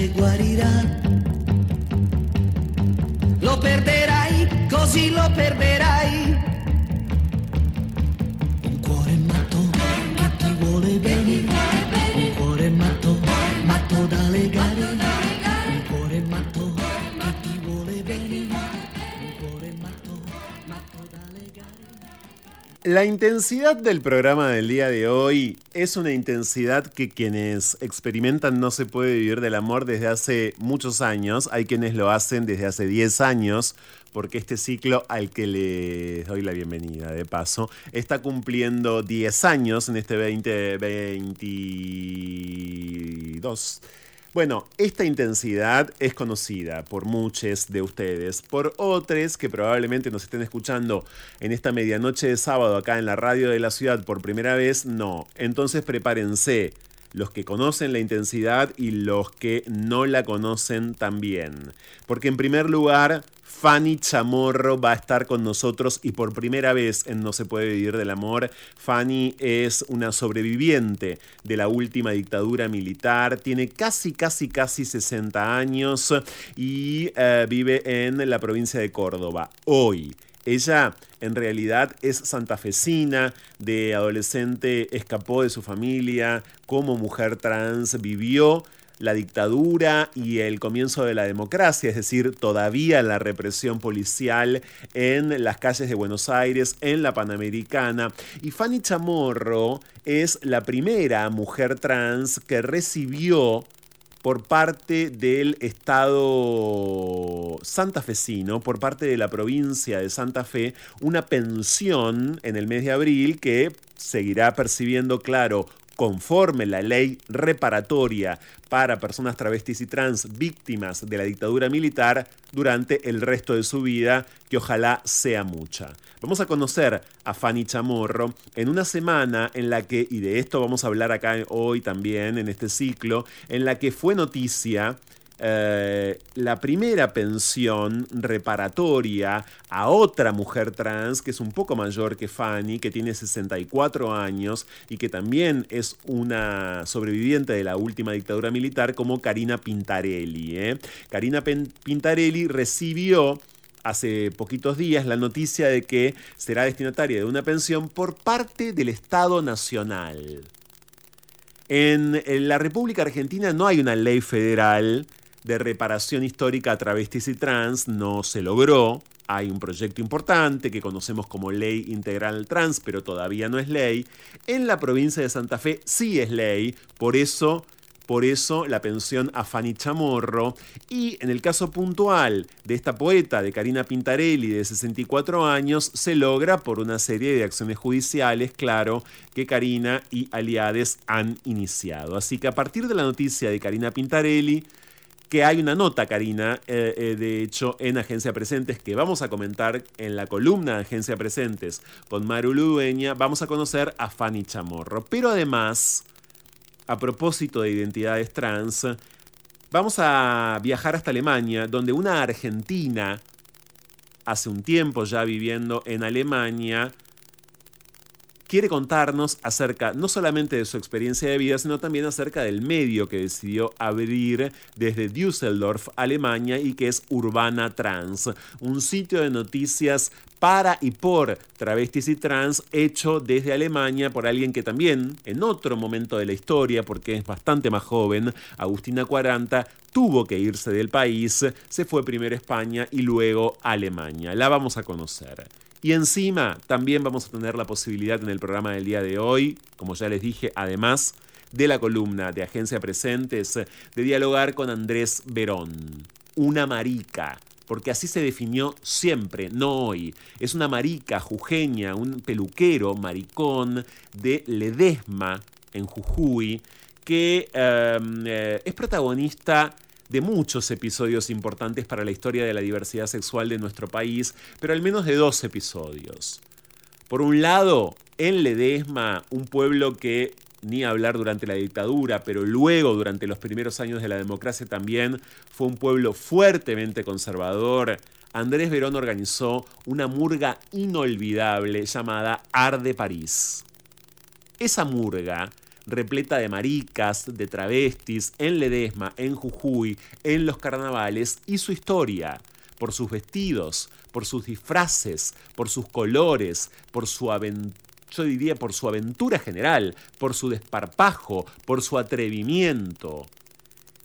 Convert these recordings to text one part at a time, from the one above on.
che guarirà. Lo perderai, così lo perderai, La intensidad del programa del día de hoy es una intensidad que quienes experimentan no se puede vivir del amor desde hace muchos años. Hay quienes lo hacen desde hace 10 años, porque este ciclo al que les doy la bienvenida de paso está cumpliendo 10 años en este 2022. Bueno, esta intensidad es conocida por muchos de ustedes, por otros que probablemente nos estén escuchando en esta medianoche de sábado acá en la radio de la ciudad por primera vez, no. Entonces prepárense, los que conocen la intensidad y los que no la conocen también. Porque en primer lugar, Fanny Chamorro va a estar con nosotros y por primera vez en No se puede vivir del amor, Fanny es una sobreviviente de la última dictadura militar, tiene casi, casi, casi 60 años y eh, vive en la provincia de Córdoba. Hoy Ella en realidad es santafesina, de adolescente escapó de su familia, como mujer trans vivió la dictadura y el comienzo de la democracia, es decir, todavía la represión policial en las calles de Buenos Aires, en la Panamericana. Y Fanny Chamorro es la primera mujer trans que recibió por parte del Estado santafesino, por parte de la provincia de Santa Fe, una pensión en el mes de abril que seguirá percibiendo, claro, conforme la ley reparatoria para personas travestis y trans víctimas de la dictadura militar durante el resto de su vida, que ojalá sea mucha. Vamos a conocer a Fanny Chamorro en una semana en la que, y de esto vamos a hablar acá hoy también en este ciclo, en la que fue noticia eh, la primera pensión reparatoria a otra mujer trans que es un poco mayor que Fanny, que tiene 64 años y que también es una sobreviviente de la última dictadura militar como Karina Pintarelli. ¿eh? Karina Pintarelli recibió hace poquitos días la noticia de que será destinataria de una pensión por parte del Estado Nacional. En, la República Argentina no hay una ley federal de reparación histórica a travestis y trans no se logró. Hay un proyecto importante que conocemos como Ley Integral Trans, pero todavía no es ley. En la provincia de Santa Fe sí es ley, por eso por eso la pensión a Fanny Chamorro. Y en el caso puntual de esta poeta, de Karina Pintarelli, de 64 años, se logra por una serie de acciones judiciales, claro, que Karina y Aliades han iniciado. Así que a partir de la noticia de Karina Pintarelli, que hay una nota, Karina, eh, eh, de hecho, en Agencia Presentes, que vamos a comentar en la columna de Agencia Presentes con Maru Ludueña. Vamos a conocer a Fanny Chamorro. Pero además, a propósito de identidades trans, vamos a viajar hasta Alemania, donde una argentina, hace un tiempo ya viviendo en Alemania, quiere contarnos acerca no solamente de su experiencia de vida, sino también acerca del medio que decidió abrir desde Düsseldorf, Alemania, y que es Urbana Trans, un sitio de noticias para y por travestis y trans hecho desde Alemania por alguien que también en otro momento de la historia, porque es bastante más joven, Agustina 40, tuvo que irse del país, se fue primero a España y luego a Alemania. La vamos a conocer. Y encima también vamos a tener la posibilidad en el programa del día de hoy, como ya les dije, además de la columna de Agencia Presentes, de dialogar con Andrés Verón, una marica, porque así se definió siempre, no hoy. Es una marica jujeña, un peluquero maricón de Ledesma, en Jujuy, que em, eh, es protagonista de muchos episodios importantes para la historia de la diversidad sexual de nuestro país, pero al menos de dos episodios. Por un lado, en Ledesma, un pueblo que ni hablar durante la dictadura, pero luego durante los primeros años de la democracia también fue un pueblo fuertemente conservador. Andrés Verón organizó una murga inolvidable llamada Arde París. Esa murga repleta de maricas, de travestis, en Ledesma, en Jujuy, en los carnavales y su historia, por sus vestidos, por sus disfraces, por sus colores, por su aventura yo diría por su aventura general, por su desparpajo, por su atrevimiento.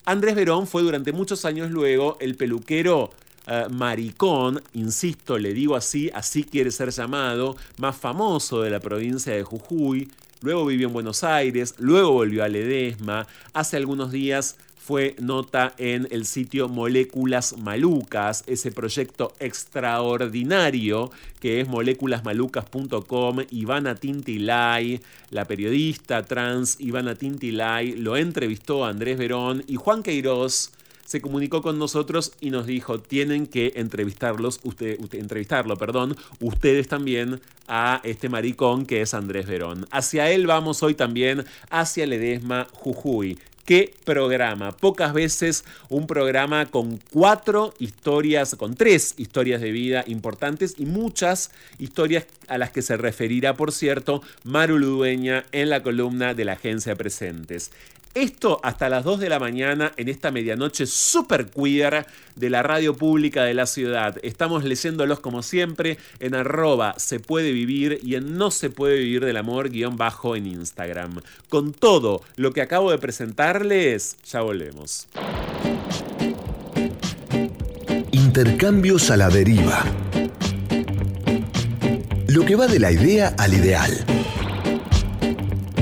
Andrés Verón fue durante muchos años luego el peluquero eh, maricón, insisto, le digo así, así quiere ser llamado, más famoso de la provincia de Jujuy, luego vivió en Buenos Aires, luego volvió a Ledesma, hace algunos días fue nota en el sitio Moléculas Malucas, ese proyecto extraordinario que es moléculasmalucas.com. Ivana Tintilay, la periodista trans Ivana Tintilay, lo entrevistó a Andrés Verón y Juan Queiroz se comunicó con nosotros y nos dijo, tienen que entrevistarlos, usted, entrevistarlo, perdón, ustedes también a este maricón que es Andrés Verón. Hacia él vamos hoy también, hacia Ledesma Jujuy. ¿Qué programa? Pocas veces un programa con cuatro historias, con tres historias de vida importantes y muchas historias a las que se referirá, por cierto, Maru Ludueña en la columna de la agencia Presentes. Esto hasta las 2 de la mañana en esta medianoche super queer de la radio pública de la ciudad. Estamos leyéndolos como siempre en arroba se puede vivir y en no se puede vivir del amor guion bajo en Instagram. Con todo lo que acabo de presentarles, ya volvemos. Intercambios a la deriva. Lo que va de la idea al ideal.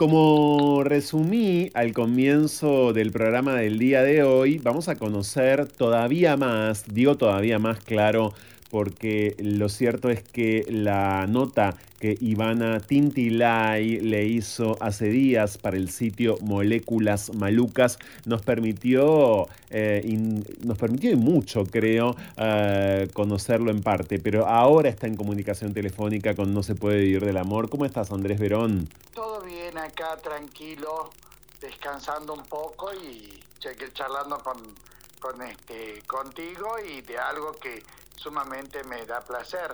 Como resumí al comienzo del programa del día de hoy, vamos a conocer todavía más, digo todavía más claro, porque lo cierto es que la nota que Ivana Tintilay le hizo hace días para el sitio Moléculas Malucas nos permitió, eh, nos permitió y mucho, creo, eh, conocerlo en parte, pero ahora está en comunicación telefónica con No se puede vivir del amor. ¿Cómo estás, Andrés Verón? Todo bien acá, tranquilo, descansando un poco y charlando con, con este, contigo y de algo que sumamente me da placer.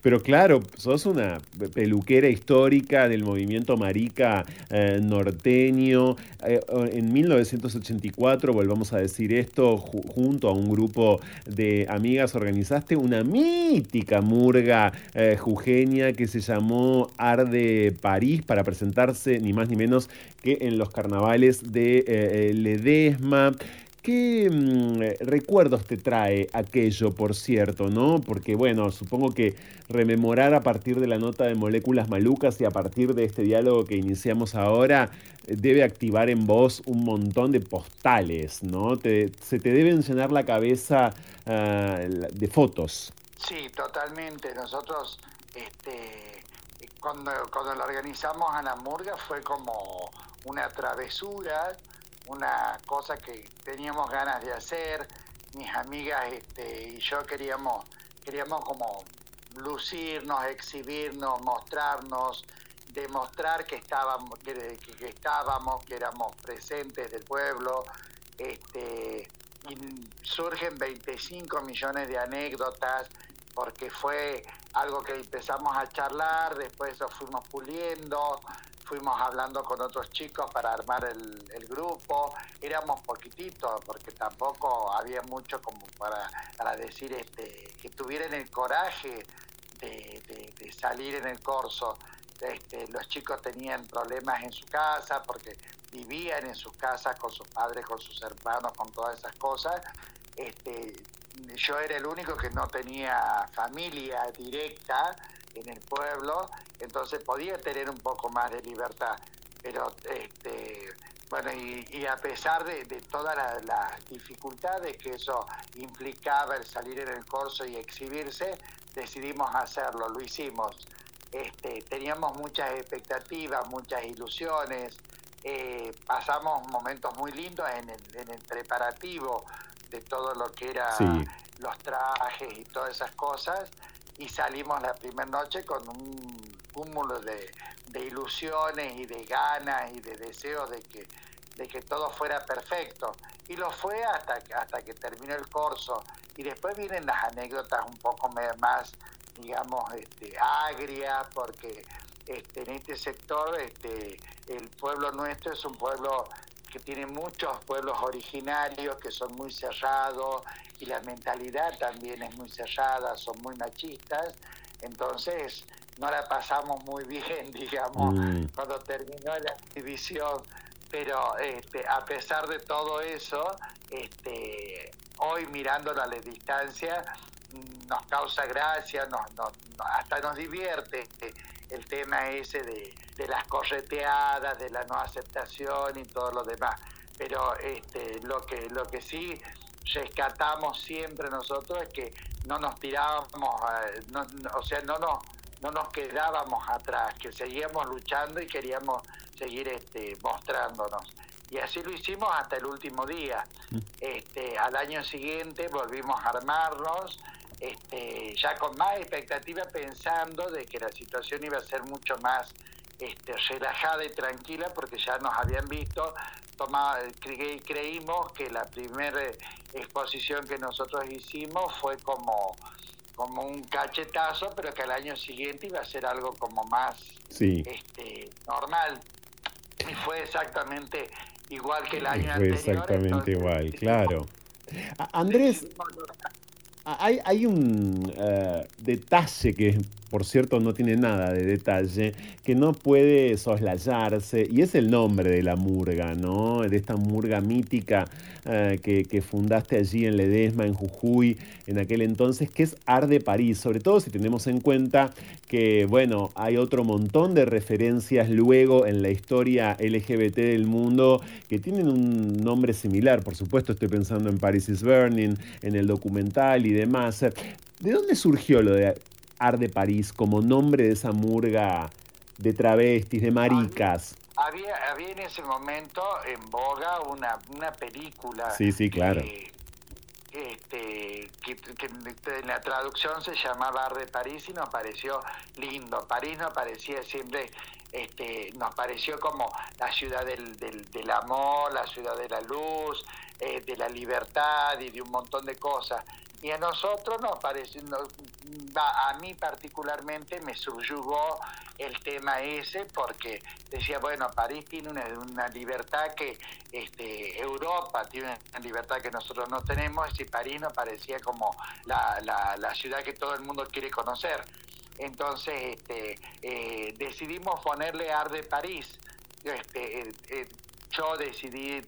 Pero claro, sos una peluquera histórica del movimiento marica eh, norteño. Eh, en 1984, volvamos a decir esto, junto a un grupo de amigas organizaste una mítica murga eh, jujeña que se llamó Arde París para presentarse ni más ni menos que en los carnavales de Ledesma. ¿Qué mm, recuerdos te trae aquello, por cierto, no? Porque, bueno, supongo que rememorar a partir de la nota de moléculas malucas y a partir de este diálogo que iniciamos ahora, eh, debe activar en vos un montón de postales, ¿no? se te debe llenar la cabeza ah, de fotos. Sí, totalmente. Nosotros, este, cuando, cuando lo organizamos a la murga fue como una travesura una cosa que teníamos ganas de hacer, mis amigas este, y yo queríamos, queríamos como lucirnos, exhibirnos, mostrarnos, demostrar que estábamos, que, estábamos, que éramos presentes del pueblo, este, y surgen 25 millones de anécdotas, porque fue algo que empezamos a charlar, después lo fuimos puliendo, fuimos hablando con otros chicos para armar el, grupo, éramos poquititos porque tampoco había mucho como para, decir este, que tuvieran el coraje de, salir en el corso. Este, los chicos tenían problemas en su casa porque vivían en sus casas con sus padres, con sus hermanos, con todas esas cosas. Este, yo era el único que no tenía familia directa en el pueblo, entonces podía tener un poco más de libertad. Pero, este, bueno, y, a pesar de, todas las dificultades que eso implicaba el salir en el corso y exhibirse, decidimos hacerlo, lo hicimos. Este, teníamos muchas expectativas, muchas ilusiones, eh, pasamos momentos muy lindos en el, en el preparativo de todo lo que era los trajes y todas esas cosas y salimos la primera noche con un cúmulo de, ilusiones y de ganas y de deseos de que, de que todo fuera perfecto. Y lo fue hasta, hasta que terminó el corso. Y después vienen las anécdotas un poco más, digamos, este, agrias, porque este, en este sector este, el pueblo nuestro es un pueblo que tiene muchos pueblos originarios que son muy cerrados y la mentalidad también es muy cerrada, son muy machistas, entonces no la pasamos muy bien, digamos, mm. cuando terminó la exhibición, pero este, a pesar de todo eso, este, hoy mirándolo a la distancia, nos causa gracia, nos, hasta nos divierte el tema ese de, las correteadas, de la no aceptación y todo lo demás. Pero este, lo, que, lo que sí rescatamos siempre nosotros es que no nos tirábamos, eh, o sea, no nos, no nos quedábamos atrás, que seguíamos luchando y queríamos seguir este, mostrándonos. Y así lo hicimos hasta el último día. Mm. Este, al año siguiente volvimos a armarnos, este, ya con más expectativa pensando de que la situación iba a ser mucho más este, relajada y tranquila porque ya nos habían visto, creímos que la primera exposición que nosotros hicimos fue como, como un cachetazo, pero que al año siguiente iba a ser algo como más este, normal. Y fue exactamente igual que el año anterior. Fue exactamente igual, claro. Andrés, hay, hay un eh, detalle que, por cierto, no tiene nada de detalle, que no puede soslayarse, y es el nombre de la murga, ¿no? De esta murga mítica eh, que, fundaste allí en Ledesma, en Jujuy, en aquel entonces, que es Arde París, sobre todo si tenemos en cuenta que, bueno, hay otro montón de referencias luego en la historia LGBT del mundo que tienen un nombre similar, por supuesto, estoy pensando en Paris is Burning, en el documental y demás. ¿De dónde surgió lo de Arde París como nombre de esa murga de travestis, de maricas? Había, había en ese momento en boga una, una película. Sí, sí, claro. este, que, en la traducción se llamaba Arde París y nos pareció lindo. París nos parecía siempre, este, nos pareció como la ciudad del, del, amor, la ciudad de la luz, eh, de la libertad y de un montón de cosas. Y a nosotros nos parece, a mí particularmente me subyugó el tema ese porque decía, bueno, París tiene una, libertad que este, Europa tiene una libertad que nosotros no tenemos y París nos parecía como la, la, ciudad que todo el mundo quiere conocer. Entonces este, eh, decidimos ponerle Arde París. Este, eh, eh, yo decidí,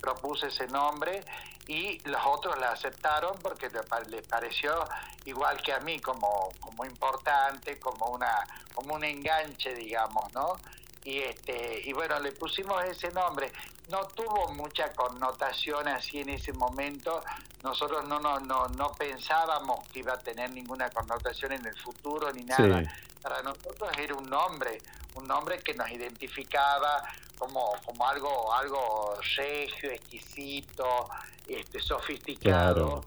propuse ese nombre y los otros la aceptaron porque les pareció igual que a mí como, como importante, como una como un enganche, digamos, ¿no? Y este y bueno, le pusimos ese nombre. No tuvo mucha connotación así en ese momento. Nosotros no no no no pensábamos que iba a tener ninguna connotación en el futuro ni nada. Para nosotros era un nombre, un nombre que nos identificaba como, como algo, algo regio, exquisito, este, sofisticado.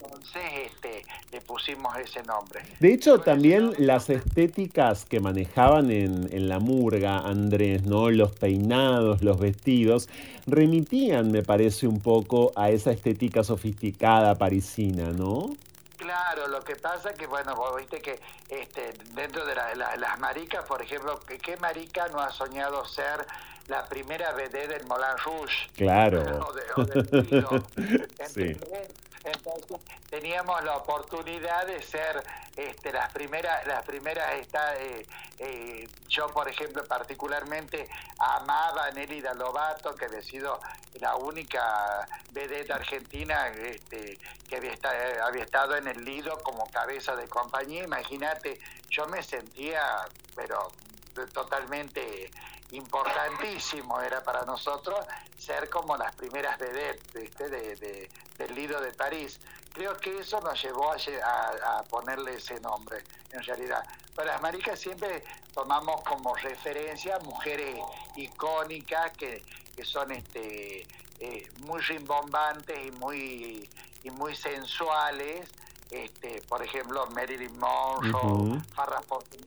Entonces este, le pusimos ese nombre. De hecho, también las estéticas que manejaban en, en, la murga, Andrés, ¿no? Los peinados, los vestidos, remitían, me parece, un poco a esa estética sofisticada parisina, ¿no? Claro, lo que pasa que, bueno, vos viste que este, dentro de las maricas, por ejemplo, ¿qué marica no ha soñado ser la primera BD del Moulin Rouge. Claro. Entonces teníamos la oportunidad de ser este, las primeras, las primeras está, eh, eh, yo por ejemplo particularmente amaba a Nelly Lobato, que había sido la única vedette argentina este, que había, había estado en el Lido como cabeza de compañía. Imagínate, yo me sentía, pero totalmente importantísimo era para nosotros ser como las primeras vedettes De, del Lido de París. Creo que eso nos llevó a, ponerle ese nombre, en realidad. Para las maricas siempre tomamos como referencia mujeres icónicas que, que son este, eh, muy rimbombantes y muy, y muy sensuales este, por ejemplo, Marilyn Monroe, Farrah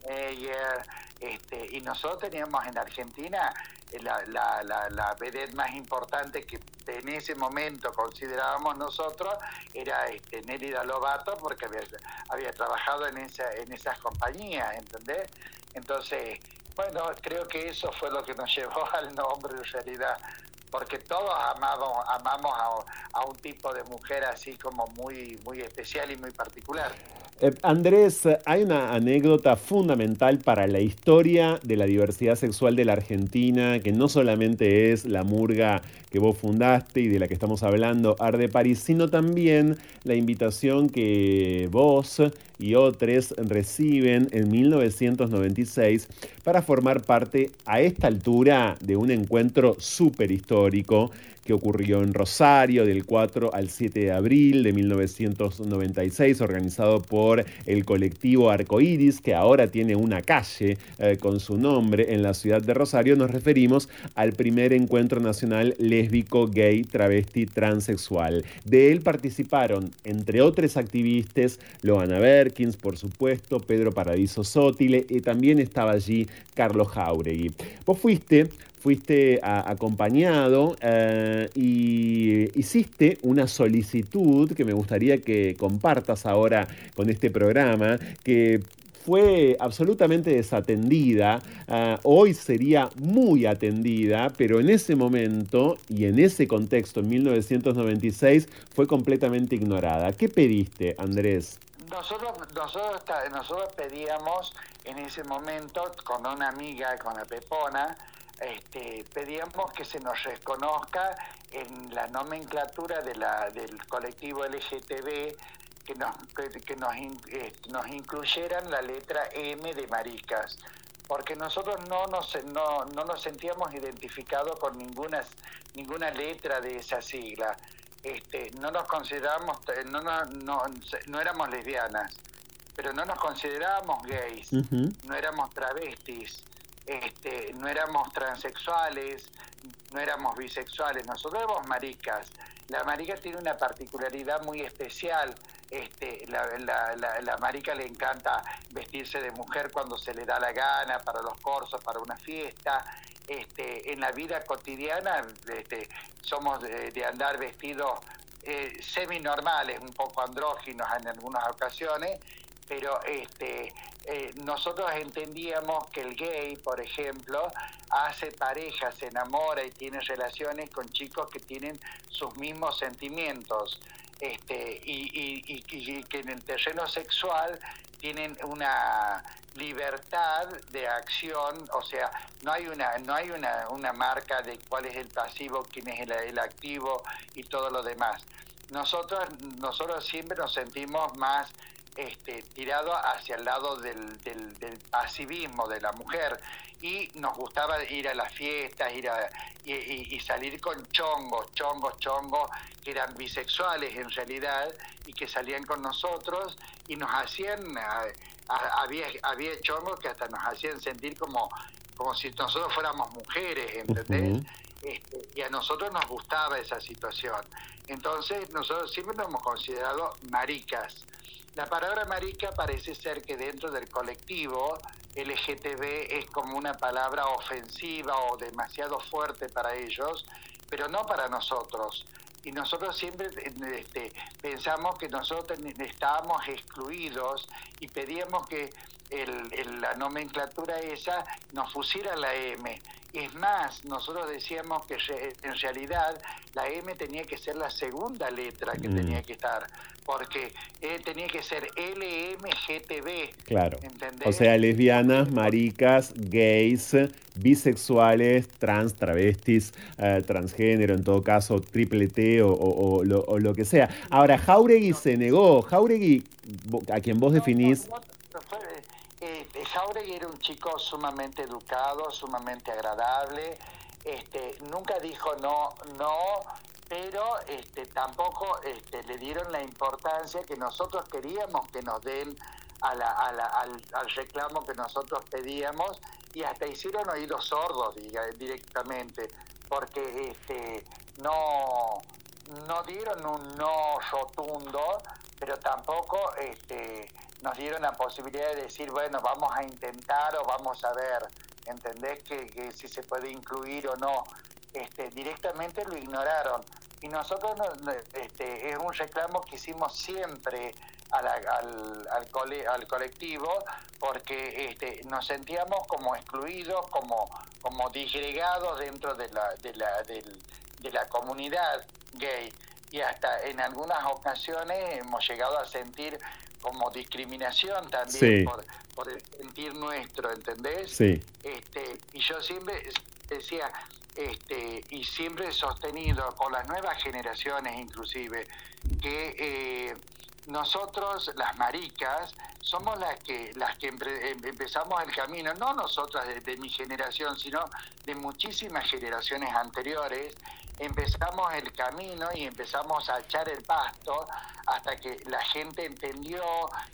Meyer, este, y nosotros teníamos en Argentina la, la, la, la vedette más importante que en ese momento considerábamos nosotros era este, Nélida Lobato porque había, había trabajado en, esa, en esas compañías, ¿entendés? Entonces, bueno, creo que eso fue lo que nos llevó al nombre en realidad porque todos amamos, amamos a, un tipo de mujer así como muy, muy especial y muy particular. Eh, Andrés, hay una anécdota fundamental para la historia de la diversidad sexual de la Argentina, que no solamente es la murga que vos fundaste y de la que estamos hablando, Arde París, sino también la invitación que vos y otros reciben en 1996 para formar parte a esta altura de un encuentro súper histórico que ocurrió en Rosario del 4 al 7 de abril de 1996, organizado por el colectivo Arcoiris, que ahora tiene una calle eh, con su nombre en la ciudad de Rosario. Nos referimos al primer encuentro nacional lésbico, gay, travesti, transexual. De él participaron, entre otros activistas, Loana Berkins, por supuesto, Pedro Paradiso Sótile, y también estaba allí Carlos Jauregui. Vos fuiste fuiste acompañado eh, y hiciste una solicitud que me gustaría que compartas ahora con este programa, que fue absolutamente desatendida, eh, hoy sería muy atendida, pero en ese momento y en ese contexto, en 1996, fue completamente ignorada. ¿Qué pediste, Andrés? Nosotros, nosotros, nosotros pedíamos en ese momento con una amiga, con la Pepona, este, pedíamos que se nos reconozca en la nomenclatura de la, del colectivo LGTB que nos, que, nos, eh, nos incluyeran la letra M de maricas, porque nosotros no nos, no, no nos sentíamos identificados con ninguna, ninguna letra de esa sigla. Este, no nos considerábamos, no, no, no, no éramos lesbianas, pero no nos considerábamos gays, no éramos travestis, este, no éramos transexuales, no éramos bisexuales, nosotros éramos maricas. La marica tiene una particularidad muy especial. Este, la, marica le encanta vestirse de mujer cuando se le da la gana, para los cursos, para una fiesta. Este, en la vida cotidiana este, somos de, andar vestidos eh, semi-normales, un poco andróginos en algunas ocasiones, pero este, eh, nosotros entendíamos que el gay, por ejemplo, hace parejas, se enamora y tiene relaciones con chicos que tienen sus mismos sentimientos. Este, y, que en el terreno sexual tienen una libertad de acción, o sea, no hay una, no hay una, una marca de cuál es el pasivo, quién es el, el activo y todo lo demás. Nosotros, nosotros siempre nos sentimos más este, tirado hacia el lado del, del, pasivismo de la mujer y nos gustaba ir a las fiestas ir a, y, salir con chongos, chongos, chongos, que eran bisexuales en realidad y que salían con nosotros y nos hacían, había, había chongos que hasta nos hacían sentir como, como si nosotros fuéramos mujeres, ¿entendés? Este, y a nosotros nos gustaba esa situación. Entonces nosotros siempre nos hemos considerado maricas. La palabra marica parece ser que dentro del colectivo LGTB es como una palabra ofensiva o demasiado fuerte para ellos, pero no para nosotros. Y nosotros siempre este, pensamos que nosotros estábamos excluidos y pedíamos que la nomenclatura esa nos pusiera la M. Es más, nosotros decíamos que en realidad la M tenía que ser la segunda letra que mm. tenía que estar, porque eh, tenía que ser LMGTB. Claro. O sea, lesbianas, maricas, gays, bisexuales, trans, travestis, eh, transgénero, en todo caso, triple T o, lo, que sea. Ahora, Jauregui se negó. Jauregui, a quien vos definís... Eh, Jauregui era un chico sumamente educado, sumamente agradable, este, nunca dijo no, no, pero este, tampoco este, le dieron la importancia que nosotros queríamos que nos den al, al, reclamo que nosotros pedíamos y hasta hicieron oídos sordos directamente, porque este, no, no dieron un no rotundo, pero tampoco este, nos dieron la posibilidad de decir, bueno, vamos a intentar o vamos a ver, ¿entendés? Que, si se puede incluir o no. Este, directamente lo ignoraron. Y nosotros, este, es un reclamo que hicimos siempre al, al, colectivo porque este, nos sentíamos como excluidos, como, como disgregados dentro de la, de, la, de la comunidad gay y hasta en algunas ocasiones hemos llegado a sentir como discriminación también por, el sentir nuestro, ¿entendés? Sí. Este, y yo siempre decía, este, y siempre he sostenido con las nuevas generaciones inclusive, que eh, nosotros, las maricas, somos las que, las que em, empezamos el camino, no nosotras de, mi generación, sino de muchísimas generaciones anteriores, empezamos el camino y empezamos a echar el pasto hasta que la gente entendió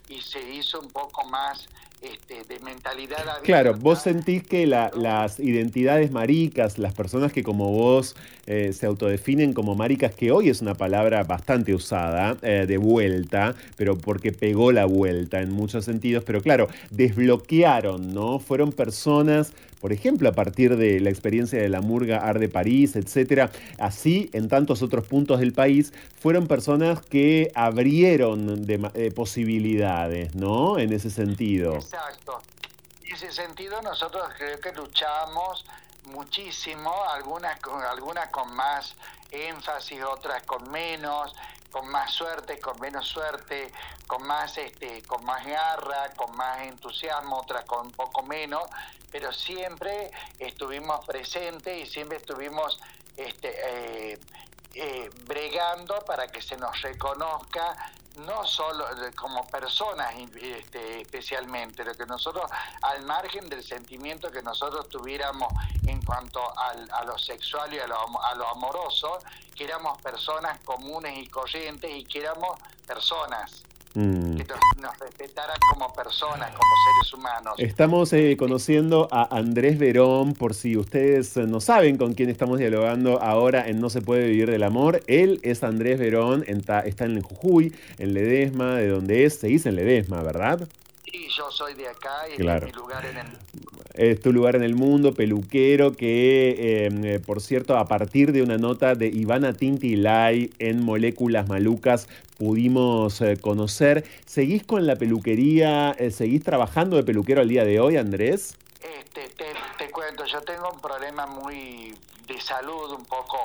y se hizo un poco más este, de mentalidad abierta. Claro, vos sentís que las identidades maricas, las personas que como vos eh, se autodefinen como maricas, que hoy es una palabra bastante usada, eh, de vuelta, pero porque pegó la vuelta en muchos sentidos, pero claro, desbloquearon, ¿no? Fueron personas por ejemplo, a partir de la experiencia de la Murga Art de París, etcétera, así en tantos otros puntos del país, fueron personas que abrieron de, eh, posibilidades, ¿no? En ese sentido. Exacto. En ese sentido, nosotros creo que luchamos muchísimo, algunas con, algunas con más énfasis, otras con menos, con más suerte, con menos suerte, con más este, con más garra, con más entusiasmo, otras con un poco menos, pero siempre estuvimos presentes y siempre estuvimos este, eh, eh, bregando para que se nos reconozca no solo como personas este, especialmente, lo que nosotros, al margen del sentimiento que nosotros tuviéramos en cuanto a lo sexual y a lo, a lo amoroso, que éramos personas comunes y corrientes y que éramos personas. Mm. Que nos, respetaran como personas, como seres humanos. Estamos eh, conociendo a Andrés Verón, por si ustedes no saben con quién estamos dialogando ahora en No se puede vivir del amor. Él es Andrés Verón, está en Jujuy, en Ledesma, de donde es, se dice en Ledesma, ¿verdad? Yo soy de acá y es mi lugar en el es tu lugar en el mundo, peluquero, que em, eh, por cierto, a partir de una nota de Ivana Tintilay en Moléculas Malucas pudimos eh, conocer. ¿Seguís con la peluquería? Eh, ¿Seguís trabajando de peluquero al día de hoy, Andrés? Este, te, cuento, yo tengo un problema muy de salud un poco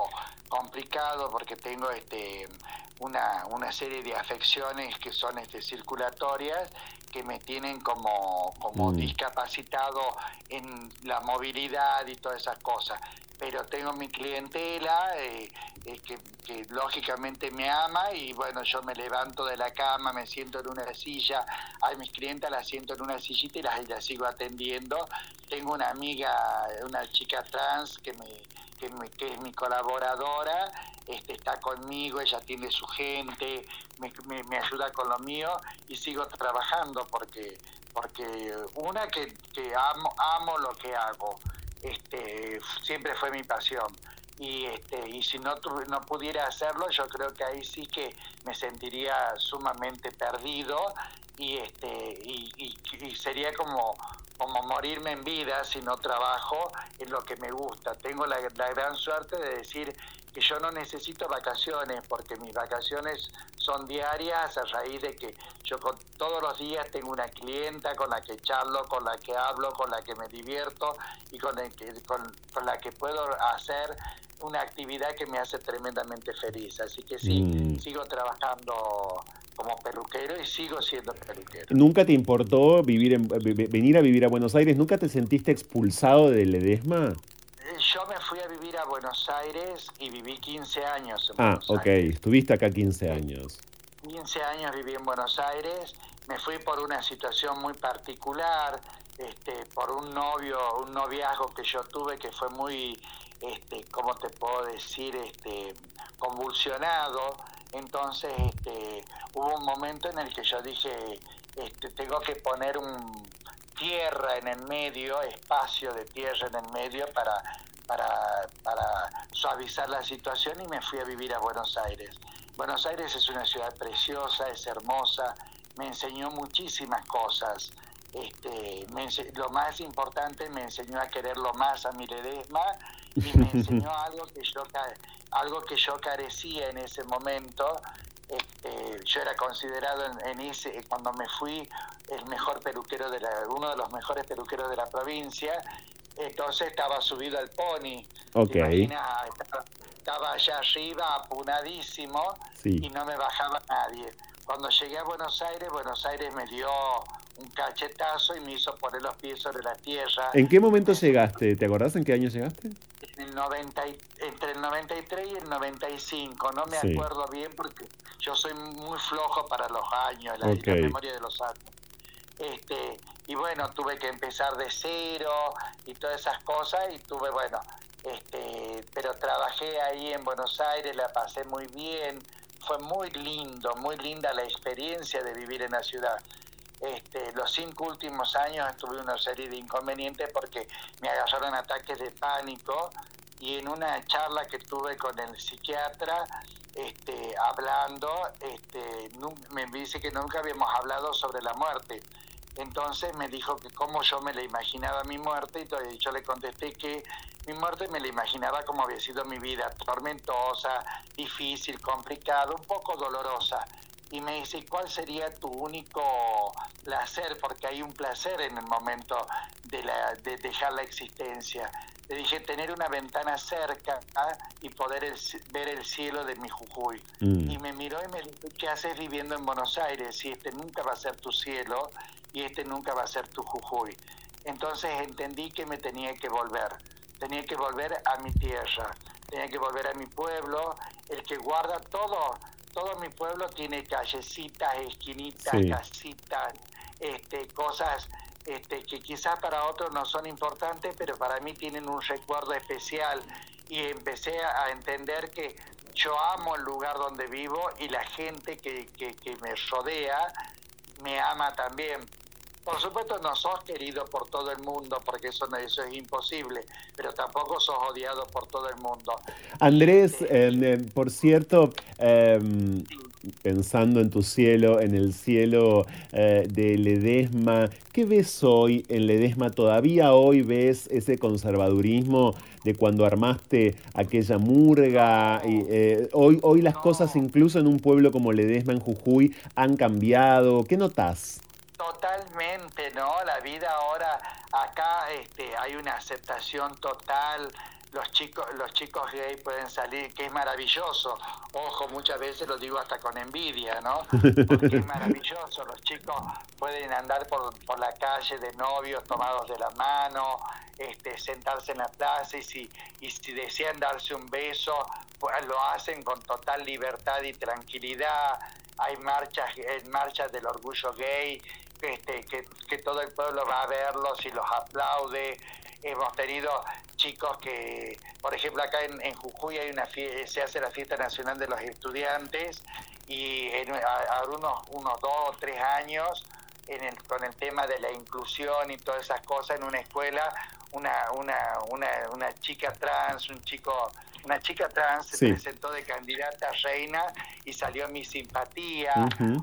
complicado porque tengo este una, una serie de afecciones que son este, circulatorias que me tienen como, como mm. discapacitado en la movilidad y todas esas cosas. Pero tengo mi clientela eh, eh, que, que, lógicamente me ama y bueno, yo me levanto de la cama, me siento en una silla, a mis clientes las siento en una sillita y las, las sigo atendiendo. Tengo una amiga, una chica trans que me que, es mi colaboradora, este, está conmigo, ella tiene su gente, me, ayuda con lo mío y sigo trabajando porque, porque una que, amo, amo lo que hago, este, siempre fue mi pasión. Y, este, y si no, no pudiera hacerlo, yo creo que ahí sí que me sentiría sumamente perdido y, este, y, y sería como como morirme en vida si no trabajo en lo que me gusta. Tengo la, gran suerte de decir que yo no necesito vacaciones porque mis vacaciones son diarias a raíz de que yo todos los días tengo una clienta con la que charlo, con la que hablo, con la que me divierto y con, con, la que puedo hacer una actividad que me hace tremendamente feliz. Así que sí, mm. sigo trabajando como peluquero y sigo siendo peluquero. ¿Nunca te importó vivir en, venir a vivir a Buenos Aires? ¿Nunca te sentiste expulsado de Ledesma? Eh, yo me fui a vivir a Buenos Aires y viví 15 años en ah, ok, estuviste acá 15 años. 15 años viví en Buenos Aires, me fui por una situación muy particular, este, por un novio, un noviazgo que yo tuve que fue muy, este, ¿cómo te puedo decir? Este, convulsionado entonces este, hubo un momento en el que yo dije, este, tengo que poner un tierra en el medio, espacio de tierra en el medio para, para, para suavizar la situación y me fui a vivir a Buenos Aires. Buenos Aires es una ciudad preciosa, es hermosa, me enseñó muchísimas cosas. Este, lo más importante me enseñó a quererlo más a mi Ledesma y me enseñó algo que yo algo que yo carecía en ese momento este, yo era considerado en, ese cuando me fui el mejor peluquero de la, uno de los mejores peluqueros de la provincia entonces estaba subido al pony. Okay. estaba, allá arriba apunadísimo y no me bajaba nadie. Cuando llegué a Buenos Aires Buenos Aires me dio un cachetazo y me hizo poner los pies sobre la tierra. ¿En qué momento llegaste? ¿Te acordás en qué año llegaste? En el 90, entre el 93 y el 95, no me acuerdo bien porque yo soy muy flojo para los años, la, la memoria de los años. Este, y bueno, tuve que empezar de cero y todas esas cosas y tuve, bueno, este, pero trabajé ahí en Buenos Aires, la pasé muy bien, fue muy lindo, muy linda la experiencia de vivir en la ciudad. Este, los cinco últimos años tuve una serie de inconvenientes porque me agarraron ataques de pánico y en una charla que tuve con el psiquiatra, este, hablando, este, me dice que nunca habíamos hablado sobre la muerte. Entonces me dijo que cómo yo me la imaginaba mi muerte y yo le contesté que mi muerte me la imaginaba como había sido mi vida, tormentosa, difícil, complicada, un poco dolorosa. Y me dice, ¿cuál sería tu único placer? Porque hay un placer en el momento de, la, de dejar la existencia. Le dije, tener una ventana cerca y poder ver el cielo de mi Jujuy. Mm. Y me miró y me dijo, ¿qué haces viviendo en Buenos Aires si este nunca va a ser tu cielo y este nunca va a ser tu Jujuy? Entonces entendí que me tenía que volver. Tenía que volver a mi tierra, tenía que volver a mi pueblo, el que guarda todo. Todo mi pueblo tiene callecitas, esquinitas, casitas, este, cosas este, que quizás para otros no son importantes, pero para mí tienen un recuerdo especial. Y empecé a entender que yo amo el lugar donde vivo y la gente que, que, que me rodea me ama también. Por supuesto no sos querido por todo el mundo, porque eso, eso es imposible, pero tampoco sos odiado por todo el mundo. Andrés, em, em, por cierto, em, pensando en tu cielo, en el cielo eh, de Ledesma, ¿qué ves hoy en Ledesma? ¿Todavía hoy ves ese conservadurismo de cuando armaste aquella murga? Y, eh, hoy, hoy las cosas incluso en un pueblo como Ledesma, en Jujuy, han cambiado. ¿Qué notas? Totalmente, ¿no? La vida ahora acá este, hay una aceptación total. Los chicos, los chicos gay pueden salir, que es maravilloso. Ojo, muchas veces lo digo hasta con envidia, ¿no? Porque es maravilloso. Los chicos pueden andar por, por la calle de novios tomados de la mano, este, sentarse en la plaza y si, y si desean darse un beso, pues lo hacen con total libertad y tranquilidad. Hay marchas, marchas del orgullo gay este, que, todo el pueblo va a verlos y los aplaude. Hemos tenido chicos que, por ejemplo, acá en, Jujuy hay una se hace la fiesta nacional de los estudiantes y en, a, unos, unos dos o tres años en el, con el tema de la inclusión y todas esas cosas en una escuela, una, una, una, una chica trans, un chico una chica trans se presentó de candidata a reina y salió mi simpatía.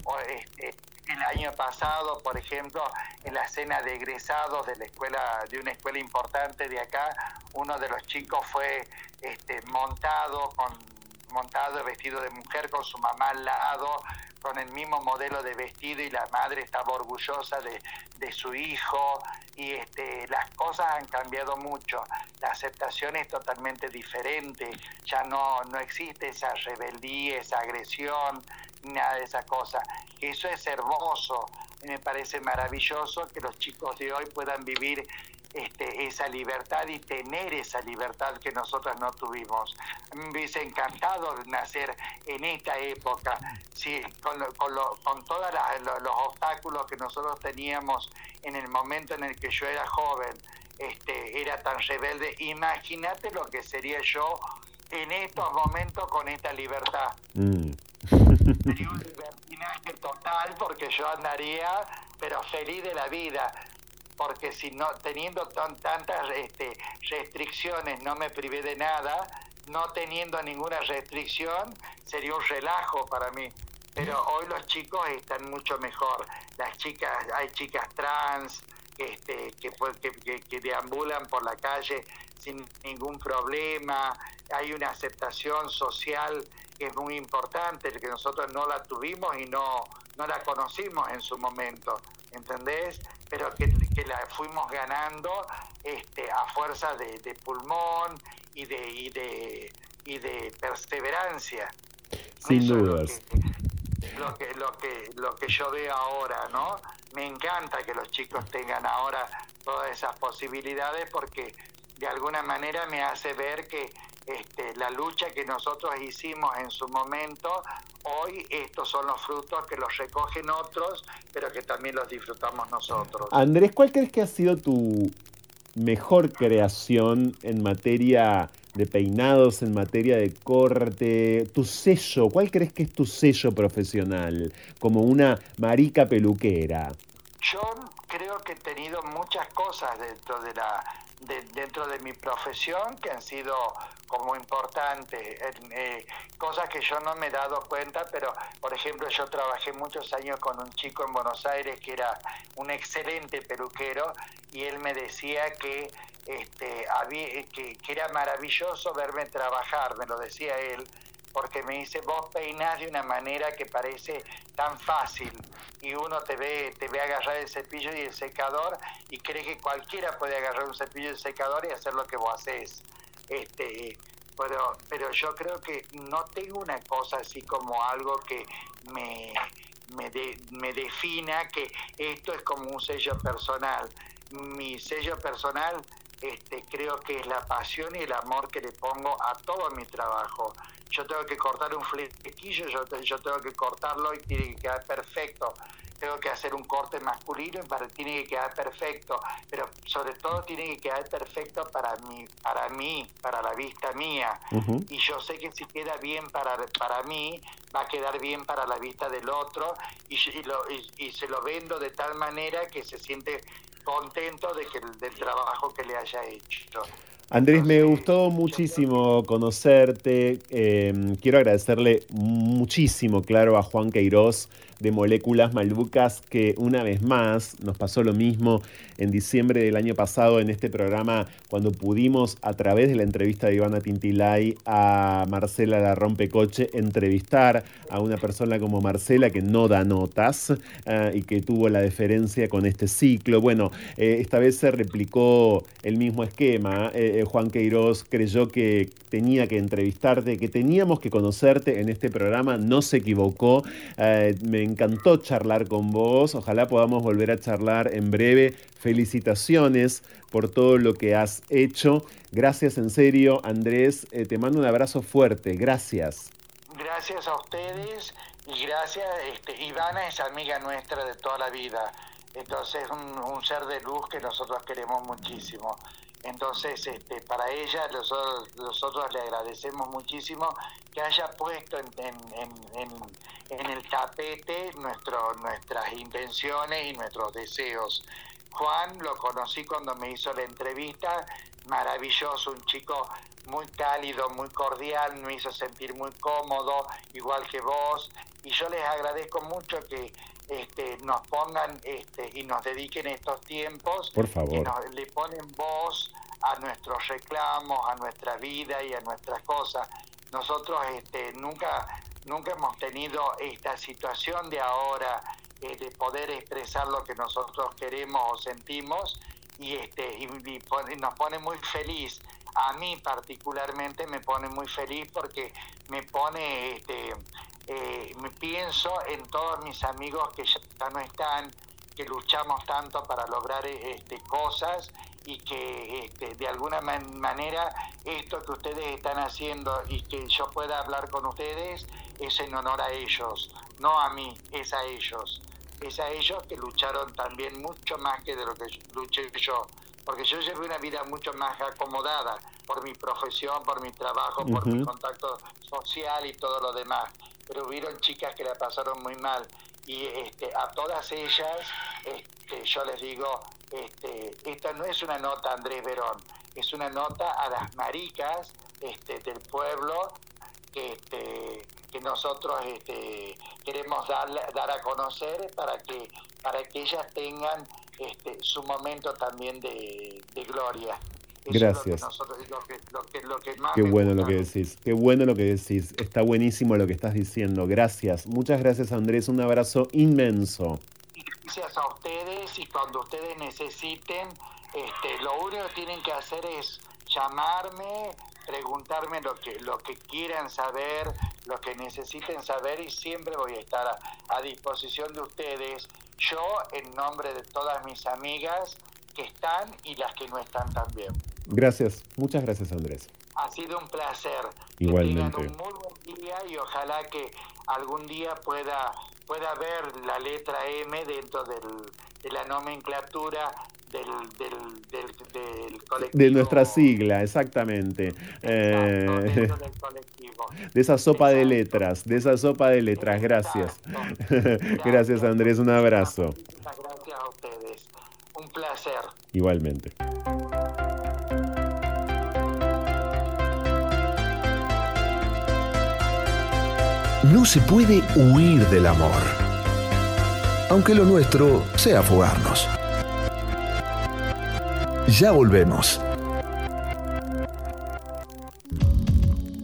o, este, el año pasado, por ejemplo, en la cena de egresados de la escuela, de una escuela importante de acá, uno de los chicos fue este, montado con montado vestido de mujer con su mamá al lado, con el mismo modelo de vestido y la madre estaba orgullosa de, de su hijo y este, las cosas han cambiado mucho, la aceptación es totalmente diferente, ya no, no existe esa rebeldía, esa agresión, nada de esa cosa. Eso es hermoso, me parece maravilloso que los chicos de hoy puedan vivir este, esa libertad y tener esa libertad que nosotros no tuvimos. Me hubiese encantado nacer en esta época, sí, con, con, con todos los obstáculos que nosotros teníamos en el momento en el que yo era joven, este, era tan rebelde. Imagínate lo que sería yo en estos momentos con esta libertad. Mm. Sería un libertinaje total porque yo andaría, pero feliz de la vida. Porque si no, teniendo tantas este, restricciones, no me privé de nada, no teniendo ninguna restricción, sería un relajo para mí. Pero hoy los chicos están mucho mejor. Las chicas, hay chicas trans este, que, que, que deambulan por la calle sin ningún problema. Hay una aceptación social que es muy importante, que nosotros no la tuvimos y no, no la conocimos en su momento, ¿entendés? Pero que, la fuimos ganando este, a fuerza de, pulmón y de, y de, y de perseverancia. Sin dudas. Lo que, lo, que, lo que yo veo ahora, ¿no? Me encanta que los chicos tengan ahora todas esas posibilidades porque de alguna manera me hace ver que este, la lucha que nosotros hicimos en su momento, hoy estos son los frutos que los recogen otros, pero que también los disfrutamos nosotros. Andrés, ¿cuál crees que ha sido tu mejor creación en materia de peinados, en materia de corte, tu sello, ¿cuál crees que es tu sello profesional como una marica peluquera? Yo creo que he tenido muchas cosas dentro de la dentro de mi profesión que han sido como importantes, eh, cosas que yo no me he dado cuenta, pero por ejemplo yo trabajé muchos años con un chico en Buenos Aires que era un excelente peluquero y él me decía que, este, había, que, que era maravilloso verme trabajar, me lo decía él, porque me dice, vos peinás de una manera que parece tan fácil y uno te ve, te ve agarrar el cepillo y el secador y cree que cualquiera puede agarrar un cepillo y el secador y hacer lo que vos haces. Este, pero, pero yo creo que no tengo una cosa así como algo que me, me, me defina que esto es como un sello personal. Mi sello personal este, creo que es la pasión y el amor que le pongo a todo mi trabajo. Yo tengo que cortar un flequillo, yo, yo tengo que cortarlo y tiene que quedar perfecto. Tengo que hacer un corte masculino y para, tiene que quedar perfecto, pero sobre todo tiene que quedar perfecto para mí, para mí, para la vista mía. Y yo sé que si queda bien para, para mí, va a quedar bien para la vista del otro y, y, y se lo vendo de tal manera que se siente contento de que, del trabajo que le haya hecho. Andrés, me gustó muchísimo conocerte. Em, quiero agradecerle muchísimo, claro, a Juan Queiroz de Moléculas Malbucas, que una vez más nos pasó lo mismo en diciembre del año pasado en este programa, cuando pudimos, a través de la entrevista de Ivana Tintilay a Marcela La Rompecoche, entrevistar a una persona como Marcela que no da notas eh, y que tuvo la deferencia con este ciclo. Bueno, eh, esta vez se replicó el mismo esquema. Eh, Juan Queiroz creyó que tenía que entrevistarte, que teníamos que conocerte en este programa, no se equivocó. me encantó charlar con vos. Ojalá podamos volver a charlar en breve. Felicitaciones por todo lo que has hecho. Gracias en serio, Andrés. Eh, te mando un abrazo fuerte. Gracias. Gracias a ustedes y gracias. Este, Ivana es amiga nuestra de toda la vida. Entonces, un, un ser de luz que nosotros queremos muchísimo. Entonces, este, para ella nosotros, nosotros le agradecemos muchísimo que haya puesto en, el tapete nuestro, nuestras intenciones y nuestros deseos. Juan lo conocí cuando me hizo la entrevista, maravilloso, un chico muy cálido, muy cordial, me hizo sentir muy cómodo, igual que vos, y yo les agradezco mucho que este, nos pongan este, y nos dediquen estos tiempos, Por favor. que le ponen voz a nuestros reclamos, a nuestra vida y a nuestras cosas. Nosotros este, nunca, nunca hemos tenido esta situación de ahora eh, de poder expresar lo que nosotros queremos o sentimos y, este, y, nos pone muy feliz. A mí particularmente me pone muy feliz porque me pone este, eh, me pienso en todos mis amigos que ya no están, que luchamos tanto para lograr este, cosas y que este, de alguna manera esto que ustedes están haciendo y que yo pueda hablar con ustedes es en honor a ellos, no a mí, es a ellos. Es a ellos que lucharon también mucho más que de lo que luché yo, porque yo llevé una vida mucho más acomodada por mi profesión, por mi trabajo, por mi contacto social y todo lo demás. Pero hubieron chicas que la pasaron muy mal. Y este, a todas ellas este, yo les digo, este, esta no es una nota Andrés Verón, es una nota a las maricas este, del pueblo que, este, que nosotros este, queremos dar, dar a conocer para que, para que ellas tengan este, su momento también de gloria. Gracias. Qué bueno lo que decís, qué bueno lo que decís. Está buenísimo lo que estás diciendo. Gracias. Muchas gracias Andrés, un abrazo inmenso. Gracias a ustedes y cuando ustedes necesiten, este, lo único que tienen que hacer es llamarme, preguntarme lo que, lo que quieran saber, lo que necesiten saber y siempre voy a estar a disposición de ustedes. Yo, en nombre de todas mis amigas que están y las que no están también. Gracias, muchas gracias Andrés. Ha sido un placer. Igualmente. Que tengan un muy buen día y ojalá que algún día pueda, pueda ver la letra M dentro del, de la nomenclatura del, del, del, del colectivo. De nuestra sigla, exactamente. Exacto, Eh, dentro del colectivo. de esa sopa de letras, de esa sopa de letras, gracias. Exacto. Gracias Andrés, un abrazo. Muchas gracias a ustedes. Un placer. Igualmente. No se puede huir del amor. Aunque lo nuestro sea fugarnos. Ya volvemos.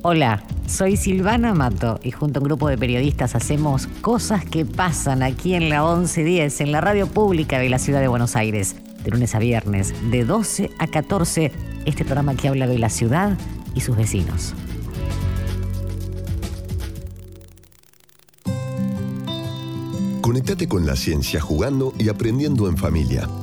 Hola, soy Silvana Mato y junto a un grupo de periodistas hacemos cosas que pasan aquí en la 1110, en la radio pública de la ciudad de Buenos Aires, de lunes a viernes, de 12 a 14, este programa que habla de la ciudad y sus vecinos. Conectate con la ciencia jugando y aprendiendo en familia.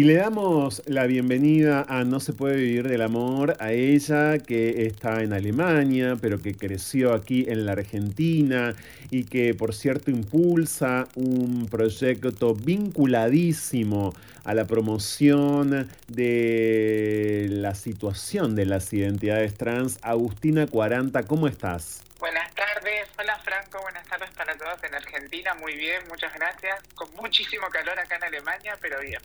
Y le damos la bienvenida a No se puede vivir del amor, a ella que está en Alemania, pero que creció aquí en la Argentina y que por cierto impulsa un proyecto vinculadísimo a la promoción de la situación de las identidades trans. Agustina 40, ¿cómo estás? Buenas tardes, hola Franco, buenas tardes para todos en Argentina, muy bien, muchas gracias, con muchísimo calor acá en Alemania, pero bien.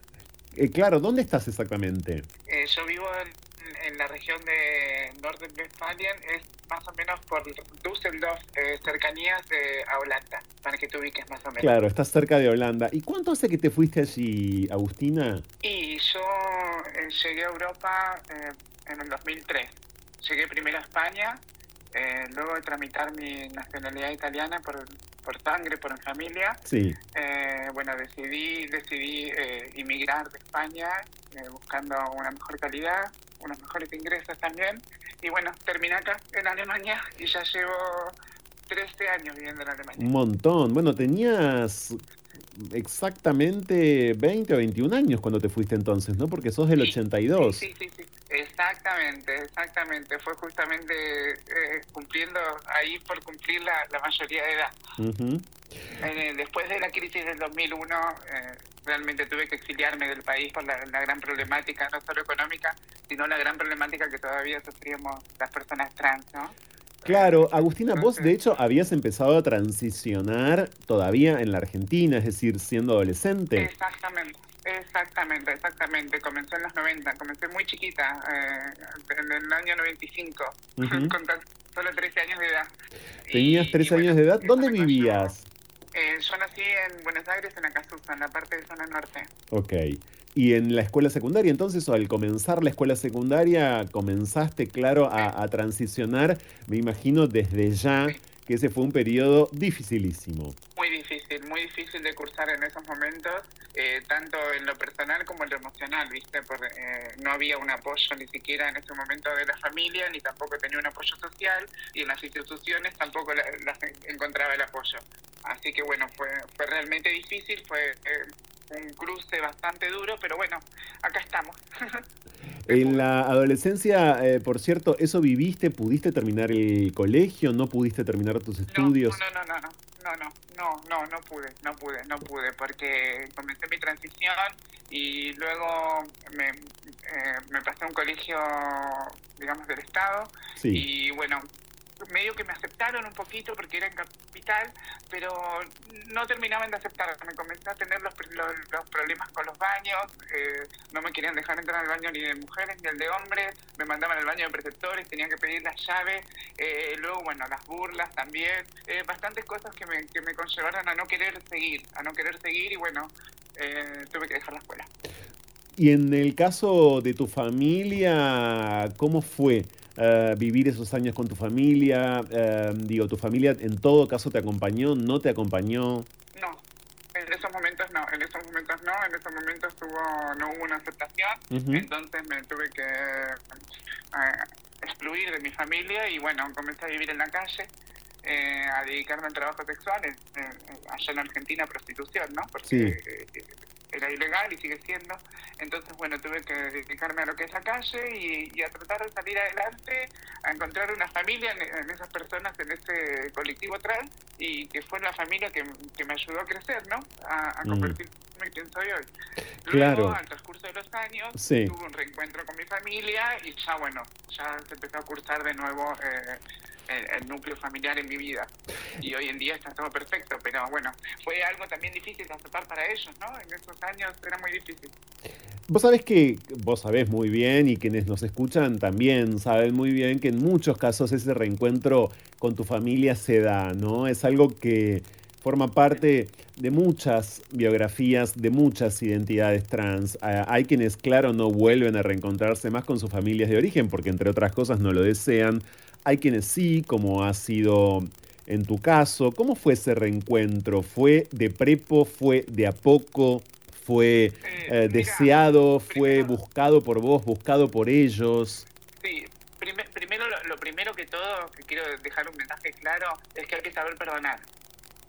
Eh, claro, ¿dónde estás exactamente? Eh, yo vivo en, en la región de Nordrhein-Westfalen, es más o menos por Düsseldorf, eh, cercanías de, a Holanda, para que te ubiques más o menos. Claro, estás cerca de Holanda. ¿Y cuánto hace que te fuiste allí, Agustina? Y yo eh, llegué a Europa eh, en el 2003. Llegué primero a España, eh, luego de tramitar mi nacionalidad italiana por, por sangre, por familia. Sí. Eh, bueno, decidí, decidí eh, inmigrar de España eh, buscando una mejor calidad, unos mejores ingresos también. Y bueno, terminé acá en Alemania y ya llevo 13 años viviendo en Alemania. Un montón. Bueno, tenías exactamente 20 o 21 años cuando te fuiste entonces, ¿no? Porque sos del Sí, 82. Sí, sí, sí, sí. Exactamente, exactamente. Fue justamente eh, cumpliendo ahí por cumplir la, la mayoría de edad. Eh, después de la crisis del 2001, eh, realmente tuve que exiliarme del país por la, la gran problemática, no solo económica, sino la gran problemática que todavía sufrimos las personas trans, ¿no? Claro, Agustina, vos de hecho habías empezado a transicionar todavía en la Argentina, es decir, siendo adolescente. Exactamente, exactamente, exactamente. Comenzó en los 90, comencé muy chiquita, eh, en el año 95, Ujú. con tan solo 13 años de edad. Tenías Y- 13 y bueno, años de edad. ¿Dónde vivías? Eh, yo nací en Buenos Aires, en Acasusa, en la parte de zona norte. Ok. ¿Y en la escuela secundaria entonces, o al comenzar la escuela secundaria, comenzaste, claro, a, a transicionar, me imagino desde ya que ese fue un periodo dificilísimo. Muy difícil, muy difícil de cursar en esos momentos, eh, tanto en lo personal como en lo emocional, ¿viste? Porque no había un apoyo ni siquiera en ese momento de la familia, ni tampoco tenía un apoyo social, y en las instituciones tampoco las encontraba el apoyo. Así que bueno, fue, fue realmente difícil, fue un cruce bastante duro, pero bueno, acá estamos. En la adolescencia, eh, por cierto, ¿eso viviste? ¿Pudiste terminar el colegio? ¿No pudiste terminar tus estudios? No, no, no, no, no, no, no, no, no pude, no pude, no pude, porque comencé mi transición y luego me, eh, me pasé a un colegio, digamos, del Estado. Y bueno, medio que me aceptaron un poquito porque era en capital, pero no terminaban de aceptar. Me comencé a tener los, los, problemas con los baños, eh, no me querían dejar entrar al baño ni de mujeres ni el de hombres, me mandaban al baño de preceptores, tenían que pedir las llaves, eh, luego, bueno, las burlas también, eh, bastantes cosas que me, que me conllevaron a no querer seguir, a no querer seguir y bueno, tuve que dejar la escuela. Y en el caso de tu familia, ¿cómo fue? Eh, vivir esos años con tu familia? Eh, digo, ¿tu familia en todo caso te acompañó? ¿No te acompañó? No, en esos momentos no, en esos momentos no, en esos momentos tuvo, no hubo una aceptación, entonces me tuve que eh, excluir de mi familia y bueno, comencé a vivir en la calle. a dedicarme al trabajo sexual, allá en Argentina prostitución, ¿no? Porque era ilegal y sigue siendo. Entonces, bueno, tuve que dedicarme a lo que es la calle y, a tratar de salir adelante, a encontrar una familia en, esas personas, en ese colectivo trans, y que fue la familia que, me ayudó a crecer, ¿no? A, convertirme en quien soy hoy. Luego, al transcurso de los años, tuve un reencuentro con mi familia y ya, bueno, ya se empezó a cursar de nuevo. Eh, el, núcleo familiar en mi vida. Y hoy en día está todo perfecto, pero bueno, fue algo también difícil de aceptar para ellos, ¿no? En esos años era muy difícil. Vos sabés que, vos sabés muy bien y quienes nos escuchan también saben muy bien que en muchos casos ese reencuentro con tu familia se da, ¿no? Es algo que forma parte de muchas biografías, de muchas identidades trans. Hay quienes, claro, no vuelven a reencontrarse más con sus familias de origen porque, entre otras cosas, no lo desean. Hay quienes sí, como ha sido en tu caso. ¿Cómo fue ese reencuentro? ¿Fue de prepo? ¿Fue de a poco? ¿Fue eh, eh, deseado? ¿Fue buscado por vos? ¿Buscado por ellos? Sí, primero lo, primero que todo, que quiero dejar un mensaje claro, es que hay que saber perdonar.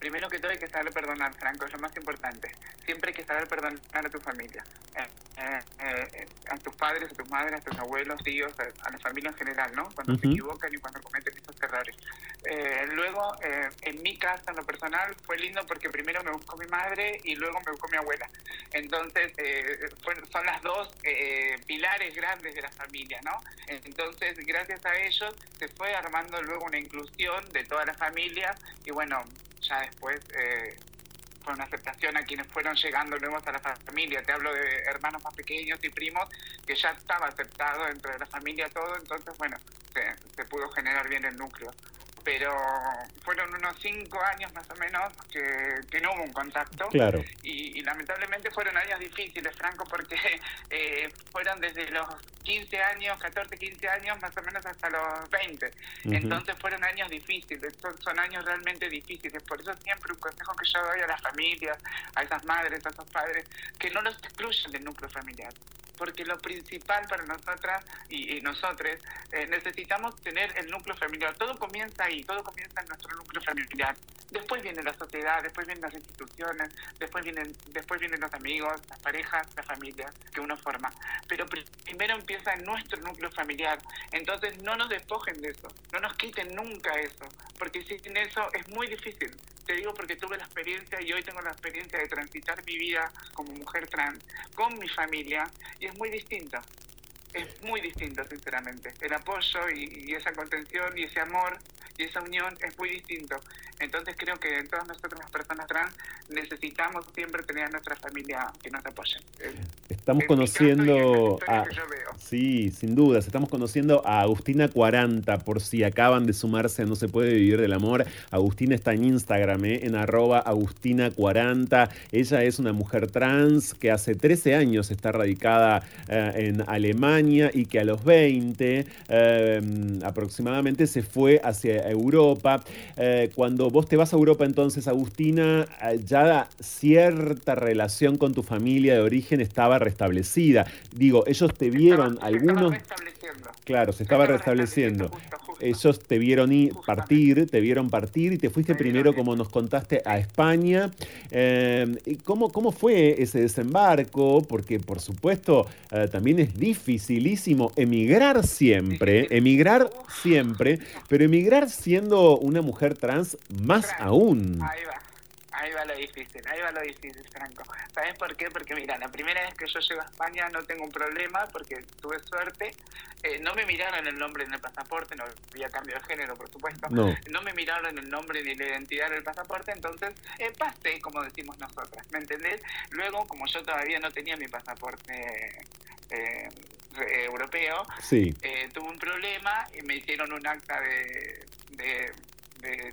Primero que todo hay que saber perdonar, Franco, es lo más importante. Siempre hay que saber perdonar a tu familia, eh, eh, eh, a tus padres, a tus madres, a tus abuelos, tíos, a, la familia en general, ¿no? Cuando se equivocan y cuando cometen estos errores. luego, en mi casa, en lo personal, fue lindo porque primero me buscó mi madre y luego me buscó mi abuela. Entonces, son las dos pilares grandes de la familia, ¿no? Entonces, gracias a ellos se fue armando luego una inclusión de toda la familia y bueno, ya después eh, fue una aceptación a quienes fueron llegando nuevos a la familia. Te hablo de hermanos más pequeños y primos que ya estaba aceptado dentro de la familia todo, entonces bueno, se, se pudo generar bien el núcleo pero fueron unos cinco años más o menos que, no hubo un contacto. Claro. Y, lamentablemente fueron años difíciles, Franco, porque eh, fueron desde los 15 años, 14, 15 años, más o menos hasta los 20. Entonces fueron años difíciles, son, son, años realmente difíciles. Por eso siempre un consejo que yo doy a las familias, a esas madres, a esos padres, que no los excluyan del núcleo familiar porque lo principal para nosotras y, nosotros eh, necesitamos tener el núcleo familiar. Todo comienza ahí, todo comienza en nuestro núcleo familiar. Después viene la sociedad, después vienen las instituciones, después vienen, después vienen los amigos, las parejas, la familia que uno forma. Pero primero empieza en nuestro núcleo familiar. Entonces no nos despojen de eso, no nos quiten nunca eso, porque sin eso es muy difícil. Te digo porque tuve la experiencia y hoy tengo la experiencia de transitar mi vida como mujer trans con mi familia y es muy distinta. Es muy distinto, sinceramente. El apoyo y, esa contención y ese amor y esa unión es muy distinto. Entonces creo que todas nosotros las personas trans necesitamos siempre tener a nuestra familia que nos apoye. Estamos conociendo a, sí, sin dudas, estamos conociendo a Agustina 40 por si acaban de sumarse a No se puede vivir del amor. Agustina está en Instagram, ¿eh? en arroba Agustina 40. Ella es una mujer trans que hace 13 años está radicada eh, en Alemania España y que a los 20 eh, aproximadamente se fue hacia Europa. Eh, cuando vos te vas a Europa entonces, Agustina, eh, ya cierta relación con tu familia de origen estaba restablecida. Digo, ellos te vieron algunos... Claro, se estaba restableciendo. Ellos te vieron ir, partir, te vieron partir y te fuiste primero, como nos contaste, a España. ¿cómo, ¿Cómo fue ese desembarco? Porque, por supuesto, también es dificilísimo emigrar siempre, emigrar siempre, pero emigrar siendo una mujer trans más aún. Ahí va. Ahí va lo difícil, ahí va lo difícil, Franco. ¿Sabes por qué? Porque mira, la primera vez que yo llego a España no tengo un problema porque tuve suerte. Eh, no me miraron el nombre en el pasaporte, no había cambio de género, por supuesto. No, me miraron el nombre ni la identidad en el pasaporte, entonces eh, pasé, como decimos nosotras, ¿me entendés? Luego, como yo todavía no tenía mi pasaporte eh, europeo, sí. eh, tuve un problema y me hicieron un acta de, de,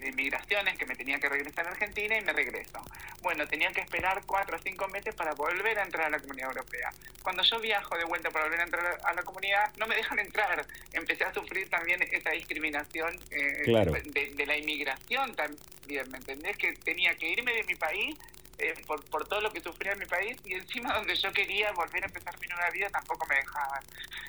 inmigraciones que me tenía que regresar a Argentina y me regreso. Bueno, tenía que esperar cuatro o cinco meses para volver a entrar a la comunidad europea. Cuando yo viajo de vuelta para volver a entrar a la comunidad, no me dejan entrar. Empecé a sufrir también esa discriminación eh, de, de la inmigración también, ¿me entendés? Que tenía que irme de mi país eh, por, por todo lo que sufría mi país y encima donde yo quería volver a empezar mi nueva vida tampoco me dejaban.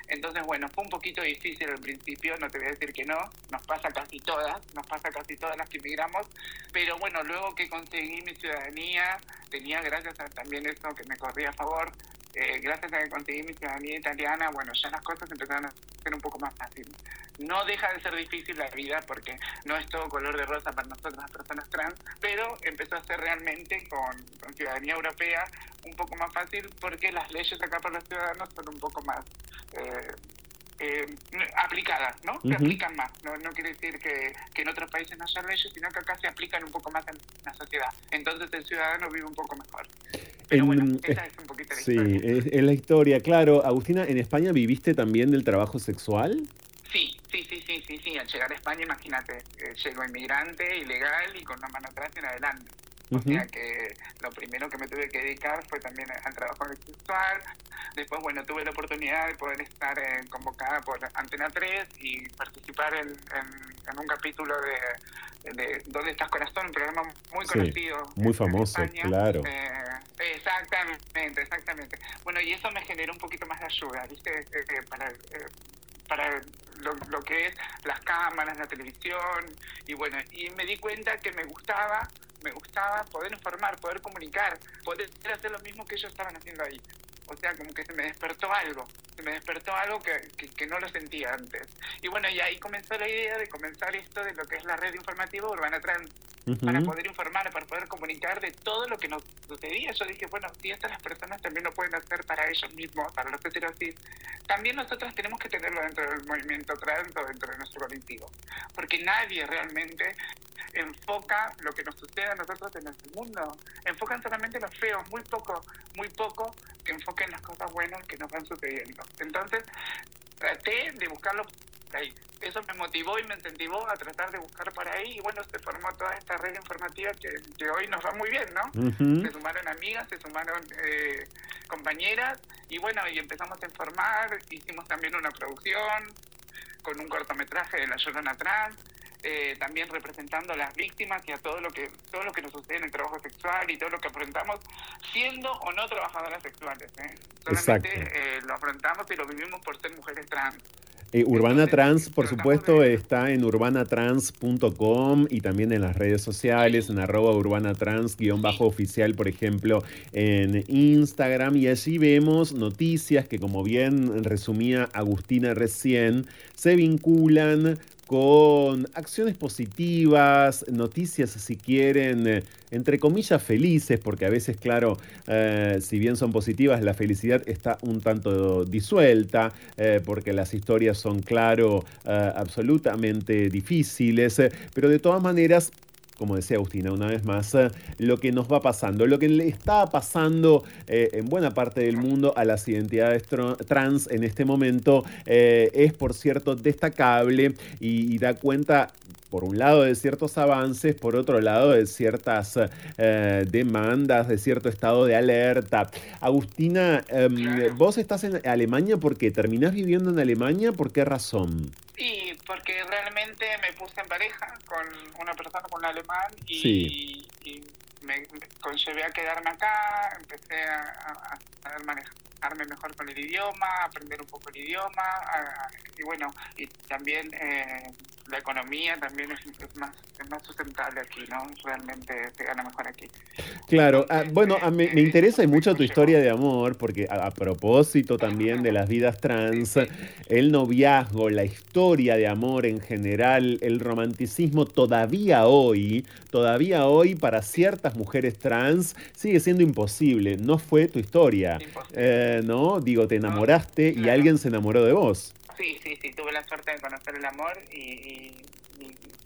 Entonces, bueno, fue un poquito difícil al principio, no te voy a decir que no, nos pasa casi todas, nos pasa casi todas las que emigramos, pero bueno, luego que conseguí mi ciudadanía, tenía gracias a también eso que me corría a favor, eh, gracias a que conseguí mi ciudadanía italiana, bueno, ya las cosas empezaron a ser un poco más fáciles. No deja de ser difícil la vida porque no es todo color de rosa para nosotros las personas trans, pero empezó a ser realmente con, ciudadanía europea un poco más fácil porque las leyes acá para los ciudadanos son un poco más... Eh, eh, aplicadas, ¿no? Se aplican más. No, no quiere decir que, que, en otros países no sean leyes, sino que acá se aplican un poco más en la sociedad. Entonces el ciudadano vive un poco mejor. Pero bueno, esa es un poquito la sí, historia. Sí, es, la historia, claro. Agustina, ¿en España viviste también del trabajo sexual? Sí, sí, sí, sí, sí, sí. Al llegar a España, imagínate, eh, llego inmigrante, ilegal y con una mano atrás y en adelante. O sea que lo primero que me tuve que dedicar fue también al trabajo sexual. Después, bueno, tuve la oportunidad de poder estar eh, convocada por Antena 3 y participar en, en, un capítulo de, de, ¿Dónde estás corazón? Un programa muy conocido. muy famoso, claro. Eh, exactamente, exactamente. Bueno, y eso me generó un poquito más de ayuda, ¿viste? Eh, para, para lo, lo, que es las cámaras, la televisión, y bueno, y me di cuenta que me gustaba me gustaba poder informar, poder comunicar, poder hacer lo mismo que ellos estaban haciendo ahí. O sea, como que se me despertó algo, se me despertó algo que, que, no lo sentía antes. Y bueno, y ahí comenzó la idea de comenzar esto de lo que es la red informativa Urbana Trans, para poder informar, para poder comunicar de todo lo que nos sucedía. Yo dije, bueno, si estas las personas también lo pueden hacer para ellos mismos, para los heterosis, también nosotros tenemos que tenerlo dentro del movimiento trans o dentro de nuestro colectivo. Porque nadie realmente enfoca lo que nos sucede a nosotros en el mundo. Enfocan solamente los feos, muy poco, muy poco que enfoquen las cosas buenas que nos van sucediendo. Entonces, traté de buscarlo por ahí. Eso me motivó y me incentivó a tratar de buscar por ahí y bueno, se formó toda esta red informativa que, que hoy nos va muy bien, ¿no? Se sumaron amigas, se sumaron eh, compañeras y bueno, y empezamos a informar, hicimos también una producción con un cortometraje de La Llorona Trans, eh, también representando a las víctimas y a todo lo que todo lo que nos sucede en el trabajo sexual y todo lo que afrontamos siendo o no trabajadoras sexuales. ¿eh? Solamente eh, lo afrontamos y lo vivimos por ser mujeres trans. Urbana Trans, por supuesto, está en urbanatrans.com y también en las redes sociales, en arroba urbanatrans-oficial, por ejemplo, en Instagram. Y allí vemos noticias que, como bien resumía Agustina recién, se vinculan con acciones positivas, noticias si quieren, eh, entre comillas felices, porque a veces, claro, eh, si bien son positivas, la felicidad está un tanto disuelta, eh, porque las historias son, claro, absolutamente difíciles, pero de todas maneras como decía Agustina una vez más, eh, lo que nos va pasando, lo que le está pasando eh, en buena parte del mundo a las identidades trans en este momento eh, es, por cierto, destacable y, da cuenta por un lado de ciertos avances, por otro lado de ciertas eh, demandas, de cierto estado de alerta. Agustina, em, vos estás en Alemania porque terminás viviendo en Alemania, ¿por qué razón? Sí, porque realmente me puse en pareja con una persona, con un alemán, y, me, conllevé a quedarme acá, empecé a, a manejarme mejor con el idioma, aprender un poco el idioma, y bueno, y también eh, la economía también es, más, es más sustentable aquí, ¿no? Realmente se gana mejor aquí. Claro, ah, bueno, a me, me, interesa mucho tu historia de amor, porque a, propósito también de las vidas trans, el noviazgo, la historia de amor en general, el romanticismo todavía hoy, todavía hoy para ciertas mujeres trans sigue siendo imposible. No fue tu historia, eh, ¿no? Digo, te enamoraste y alguien se enamoró de vos. Sí, sí, sí, tuve la suerte de conocer el amor y,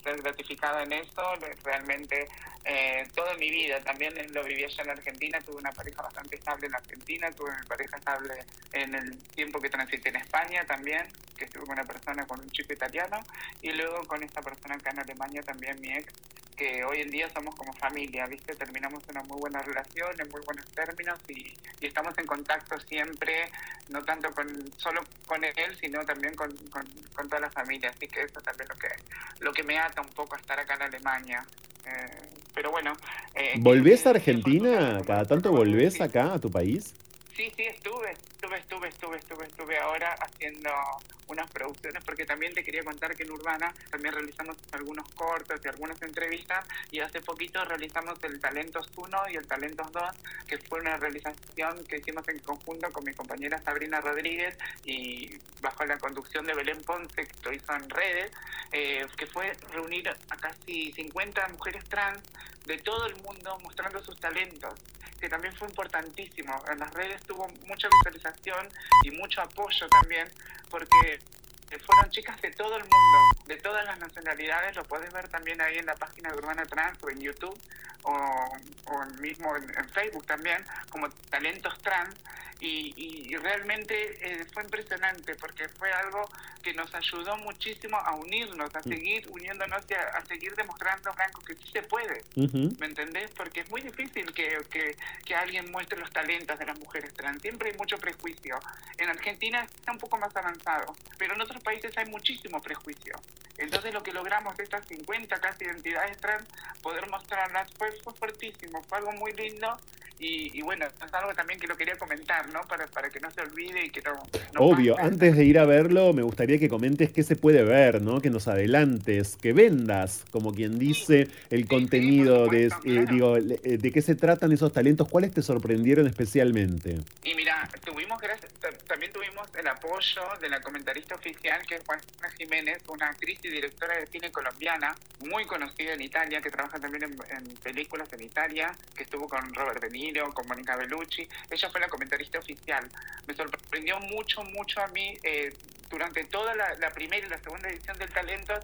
ser gratificado en eso. Realmente eh, toda mi vida, también lo viví allá en Argentina, tuve una pareja bastante estable en Argentina, tuve una pareja estable en el tiempo que transité en España también, que estuve con una persona, con un chico italiano, y luego con esta persona acá en Alemania también, mi ex, que hoy en día somos como familia, ¿viste? Terminamos una muy buena relación, en muy buenos términos y, estamos en contacto siempre, no tanto con solo con él, sino también con, con, toda la familia. Así que eso también lo que, lo que me ata un poco a estar acá en Alemania. Eh, pero bueno. Eh, ¿Volvés a Argentina? ¿Cada tanto volvés acá a tu país? Sí, sí, estuve, estuve, estuve, estuve, estuve, estuve ahora haciendo unas producciones, porque también te quería contar que en Urbana también realizamos algunos cortos y algunas entrevistas, y hace poquito realizamos el Talentos 1 y el Talentos 2, que fue una realización que hicimos en conjunto con mi compañera Sabrina Rodríguez y bajo la conducción de Belén Ponce, que lo hizo en redes, eh, que fue reunir a casi 50 mujeres trans de todo el mundo mostrando sus talentos que también fue importantísimo. En las redes tuvo mucha visualización y mucho apoyo también, porque fueron chicas de todo el mundo, de todas las nacionalidades, lo puedes ver también ahí en la página de Urbana Trans o en YouTube o, o mismo en, Facebook también, como Talentos Trans, y, realmente eh, fue impresionante porque fue algo que nos ayudó muchísimo a unirnos, a mm. seguir uniéndonos y a, seguir demostrando, Franco, que sí se puede, ¿me entendés? Porque es muy difícil que, que, que alguien muestre los talentos de las mujeres trans, siempre hay mucho prejuicio. En Argentina está un poco más avanzado, pero en otros países hay muchísimo prejuicio. Entonces lo que logramos de estas 50 casi identidades trans, poder mostrarlas fue, fue fuertísimo, fue algo muy lindo y, bueno, es algo también que lo quería comentar, ¿no? Para, para que no se olvide y que no... Obvio, antes de ir a verlo, me gustaría que comentes qué se puede ver, ¿no? Que nos adelantes, que vendas, como quien dice, el contenido, de, eh, digo, eh, de qué se tratan esos talentos, cuáles te sorprendieron especialmente. Y mira, tuvimos, también tuvimos el apoyo de la comentarista oficial, que es Juana Jiménez, una actriz y directora de cine colombiana, muy conocida en Italia, que trabaja también en, películas en Italia, que estuvo con Robert De con Mónica Bellucci. Ella fue la comentarista oficial. Me sorprendió mucho, mucho a mí eh, durante toda la, primera y la segunda edición del Talento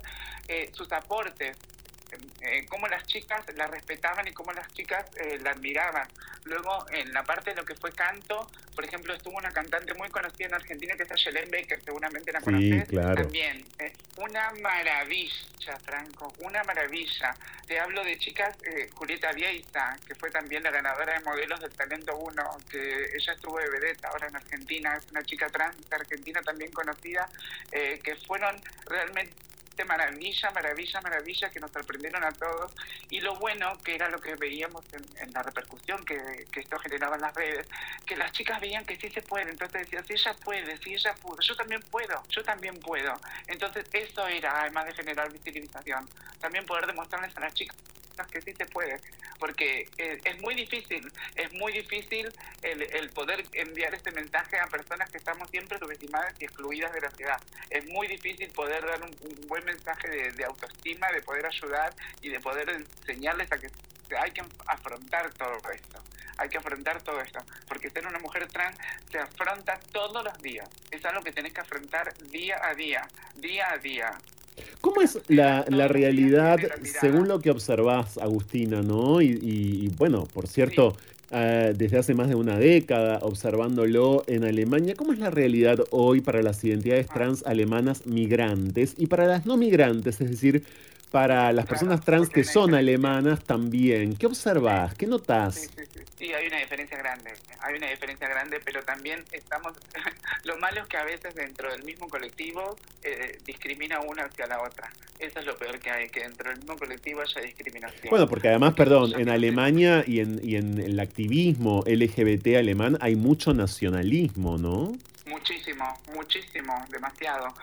eh, sus aportes. Eh, cómo las chicas la respetaban y cómo las chicas eh, la admiraban. Luego, en la parte de lo que fue canto, por ejemplo, estuvo una cantante muy conocida en Argentina que es Ayelen Baker, seguramente la conoces. También. Eh, una maravilla, Franco, una maravilla. Te hablo de chicas, Julieta Vieiza, que fue también la ganadora de modelos del Talento 1, que ella estuvo de vedette ahora en Argentina, es una chica trans argentina también conocida, que fueron realmente maravilla, maravilla, maravilla que nos sorprendieron a todos. Y lo bueno, que era lo que veíamos en, la repercusión que, esto generaba en las redes, que las chicas veían que sí se puede. Entonces decían, si ella puede, si ella pudo, yo también puedo, yo también puedo. Entonces eso era, además de generar visibilización, también poder demostrarles a las chicas que sí se puede, porque eh, es muy difícil, es muy difícil el, poder enviar este mensaje a personas que estamos siempre subestimadas y excluidas de la ciudad. Es muy difícil poder dar un, buen mensaje de, autoestima, de poder ayudar y de poder enseñarles a que hay que afrontar todo esto. Hay que afrontar todo esto, porque ser una mujer trans se afronta todos los días. Es algo que tenés que afrontar día a día, día a día. ¿Cómo es la, la, realidad según lo que observás, Agustina, no? Y, bueno, por cierto, eh, desde hace más de una década observándolo en Alemania, ¿cómo es la realidad hoy para las identidades trans alemanas migrantes y para las no migrantes? Es decir, para las personas trans que son alemanas también. ¿Qué observas? ¿Qué notas? Sí, sí, sí. Sí, hay una diferencia grande, hay una diferencia grande, pero también estamos, lo malo es que a veces dentro del mismo colectivo eh, discrimina una hacia la otra. Eso es lo peor que hay, que dentro del mismo colectivo haya discriminación. Bueno, porque además, perdón, en Alemania y en, y en el activismo LGBT alemán hay mucho nacionalismo, ¿no? Muchísimo, muchísimo, demasiado.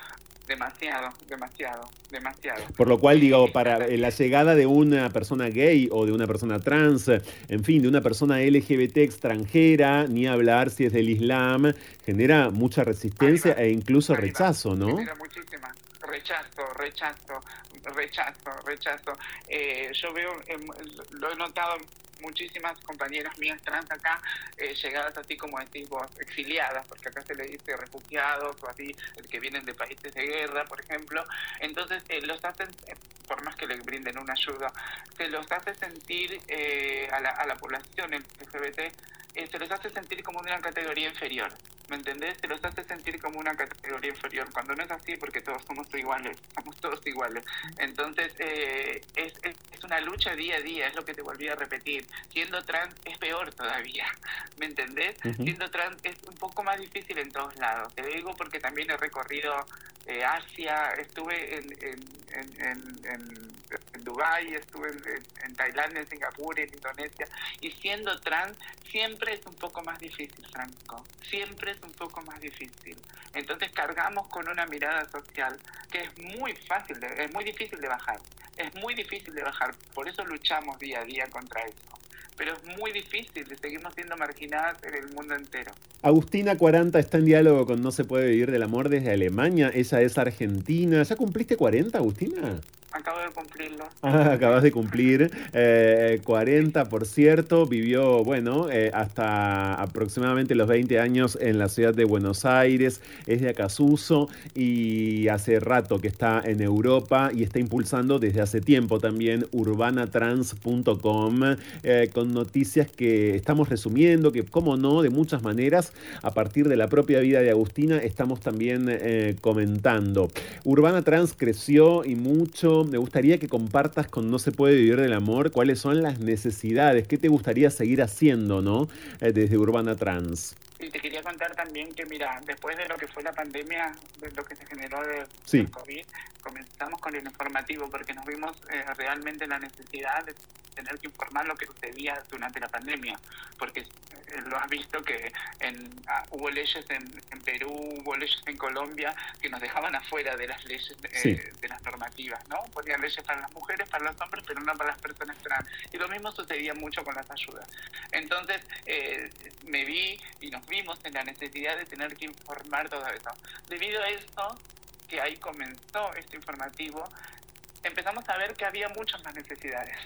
Demasiado, demasiado, demasiado. Por lo cual, digo, para la llegada de una persona gay o de una persona trans, en fin, de una persona LGBT extranjera, ni hablar si es del Islam, genera mucha resistencia e incluso rechazo, ¿no? Genera muchísima. Rechazo, rechazo, rechazo, rechazo. Eh, yo veo, eh, lo he notado muchísimas compañeras mías trans acá, eh, llegadas así como decís vos, exiliadas, porque acá se le dice refugiados o así, el que vienen de países de guerra, por ejemplo. Entonces, eh, los hacen, eh, por más que les brinden una ayuda, se los hace sentir eh, a, la, a la población LGBT, eh, se los hace sentir como una categoría inferior. ¿Me entendés? Se los hace sentir como una categoría inferior, cuando no es así porque todos somos iguales, somos todos iguales. Entonces, eh, es, es, una lucha día a día, es lo que te volví a repetir. Siendo trans es peor todavía, ¿me entendés? Siendo trans es un poco más difícil en todos lados. Te digo porque también he recorrido eh, Asia, estuve en, en, en, en, en- Dubái, estuve en, Tailandia, en Singapur, en Indonesia, y siendo trans siempre es un poco más difícil, Franco, siempre es un poco más difícil. Entonces cargamos con una mirada social que es muy fácil, es muy difícil de bajar, es muy difícil de bajar, por eso luchamos día a día contra eso. Pero es muy difícil, seguimos siendo marginadas en el mundo entero. Agustina 40 está en diálogo con No se puede vivir del amor desde Alemania. Ella es argentina. ¿Ya cumpliste 40, Agustina? Acabo de cumplirlo. Acabas de cumplir eh, 40, por cierto. Vivió, bueno, eh, hasta aproximadamente los 20 años en la ciudad de Buenos Aires. Es de Acasuso y hace rato que está en Europa y está impulsando desde hace tiempo también urbanatrans.com eh, con noticias que estamos resumiendo, que como no, de muchas maneras, a partir de la propia vida de Agustina, estamos también eh, comentando. Urbana Trans creció y mucho. Me gustaría que compartas con No se puede vivir del amor cuáles son las necesidades, qué te gustaría seguir haciendo, ¿no? Eh, desde Urbana Trans. Y te quería contar también que, mira, después de lo que fue la pandemia, de lo que se generó de, Sí. del COVID, comenzamos con el informativo porque nos vimos eh, realmente la necesidad de tener que informar lo que sucedía durante la pandemia, porque eh, lo has visto que en, ah, hubo leyes en, en Perú, hubo leyes en Colombia que nos dejaban afuera de las leyes, eh, Sí. de las normativas, ¿no? Ponían leyes para las mujeres, para los hombres, pero no para las personas trans. Y lo mismo sucedía mucho con las ayudas. Entonces, eh, me vi y nos vimos en la necesidad de tener que informar todo eso. Debido a eso, que ahí comenzó este informativo, empezamos a ver que había muchas más necesidades,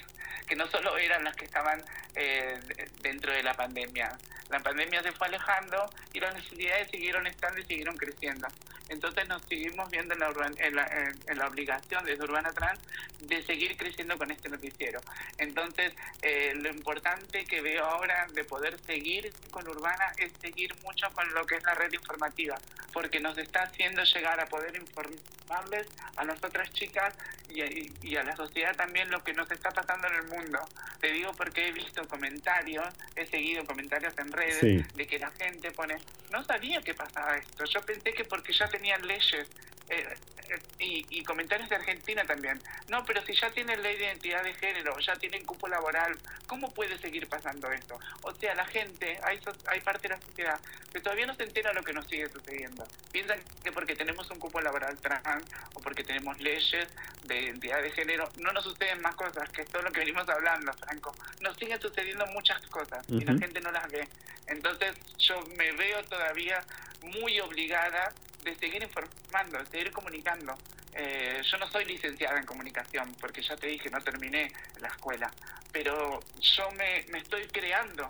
que no solo eran las que estaban eh, de- dentro de la pandemia. La pandemia se fue alejando y las necesidades siguieron estando y siguieron creciendo. Entonces nos seguimos viendo en la, en la, en- la obligación desde Urbana Trans de seguir creciendo con este noticiero. Entonces, eh, lo importante que veo ahora de poder seguir con Urbana es seguir mucho con lo que es la red informativa, porque nos está haciendo llegar a poder informarles a las otras chicas y, y- y a la sociedad también lo que nos está pasando en el mundo. Te digo porque he visto comentarios, he seguido comentarios en redes Sí. de que la gente pone, no sabía que pasaba esto, yo pensé que porque ya tenían leyes. Eh, eh, y, y comentarios de Argentina también. No, pero si ya tienen ley de identidad de género, ya tienen cupo laboral, ¿cómo puede seguir pasando esto? O sea, la gente, hay, hay parte de la sociedad que todavía no se entera lo que nos sigue sucediendo. Piensan que porque tenemos un cupo laboral trans o porque tenemos leyes de identidad de género, no nos suceden más cosas, que es todo lo que venimos hablando, Franco. Nos siguen sucediendo muchas cosas y la gente no las ve. Entonces yo me veo todavía muy obligada de seguir informando, de seguir comunicando. Eh, yo no soy licenciada en comunicación, porque ya te dije, no terminé la escuela, pero yo me, me estoy creando,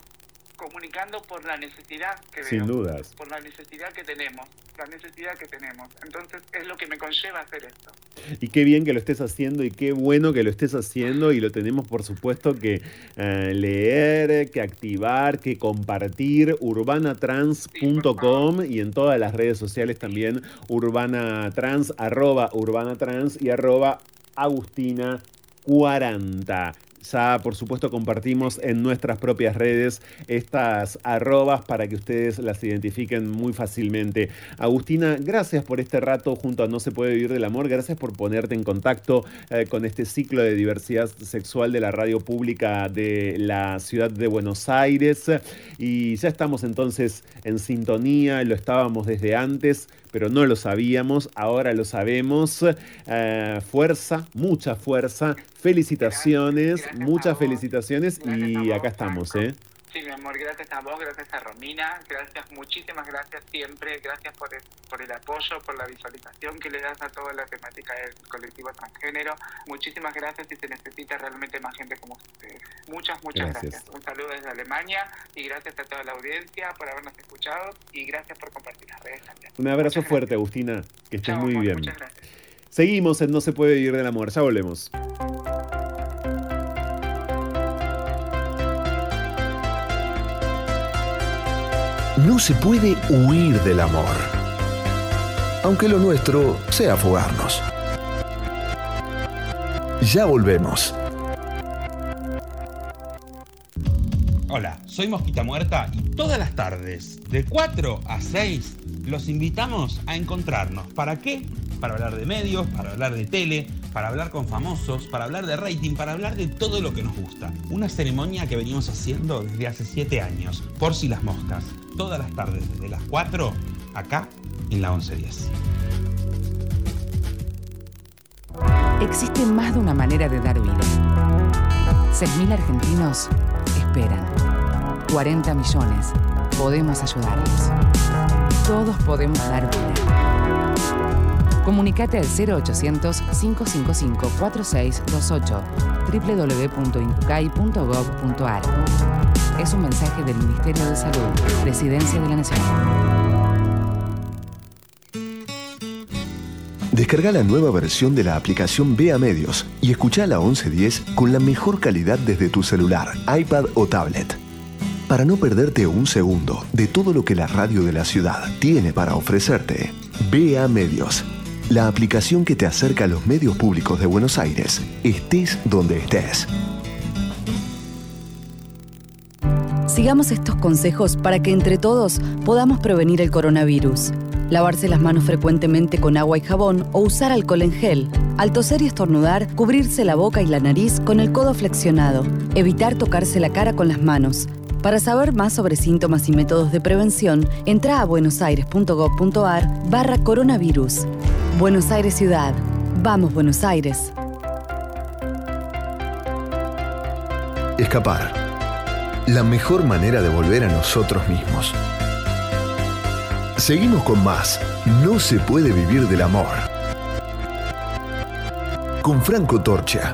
comunicando por la necesidad que veo Sin dudas. por la necesidad que tenemos, la necesidad que tenemos. Entonces es lo que me conlleva hacer esto. Y qué bien que lo estés haciendo y qué bueno que lo estés haciendo y lo tenemos por supuesto que eh, leer, que activar, que compartir urbanatrans.com y en todas las redes sociales también urbanatrans, arroba urbanatrans y arroba Agustina 40. Ya, por supuesto, compartimos en nuestras propias redes estas arrobas para que ustedes las identifiquen muy fácilmente. Agustina, gracias por este rato junto a No se puede vivir del amor. Gracias por ponerte en contacto eh, con este ciclo de diversidad sexual de la radio pública de la ciudad de Buenos Aires. Y ya estamos entonces en sintonía, lo estábamos desde antes pero no lo sabíamos, ahora lo sabemos. Eh, fuerza, mucha fuerza, felicitaciones, muchas felicitaciones y acá estamos, ¿eh? Sí, mi amor, gracias a vos, gracias a Romina, gracias, muchísimas gracias siempre, gracias por el, por el apoyo, por la visualización que le das a toda la temática del colectivo transgénero. Muchísimas gracias y se necesita realmente más gente como ustedes. Muchas, muchas gracias. Un saludo desde Alemania y gracias a toda la audiencia por habernos escuchado y gracias por compartir las redes también. Un abrazo fuerte, Agustina, que estés muy bien. Seguimos en No se puede vivir del amor, ya volvemos. No se puede huir del amor, aunque lo nuestro sea fugarnos. Ya volvemos. Hola, soy Mosquita Muerta y todas las tardes, de 4 a 6, los invitamos a encontrarnos. ¿Para qué? Para hablar de medios, para hablar de tele, para hablar con famosos, para hablar de rating, para hablar de todo lo que nos gusta. Una ceremonia que venimos haciendo desde hace 7 años, por si las moscas todas las tardes desde las 4 acá en la 1110. Existe más de una manera de dar vida. 6.000 argentinos esperan. 40 millones. Podemos ayudarlos. Todos podemos dar vida. Comunicate al 0800-555-4628 www.incucay.gov.ar es un mensaje del Ministerio de Salud, Presidencia de la Nación. Descarga la nueva versión de la aplicación Vea Medios y escucha la 1110 con la mejor calidad desde tu celular, iPad o tablet. Para no perderte un segundo de todo lo que la radio de la ciudad tiene para ofrecerte, Vea Medios, la aplicación que te acerca a los medios públicos de Buenos Aires, estés donde estés. Sigamos estos consejos para que entre todos podamos prevenir el coronavirus. Lavarse las manos frecuentemente con agua y jabón o usar alcohol en gel. Al toser y estornudar, cubrirse la boca y la nariz con el codo flexionado. Evitar tocarse la cara con las manos. Para saber más sobre síntomas y métodos de prevención, entra a buenosaires.gov.ar barra coronavirus. Buenos Aires Ciudad. Vamos Buenos Aires. Escapar la mejor manera de volver a nosotros mismos. Seguimos con más. No se puede vivir del amor. Con Franco Torcha.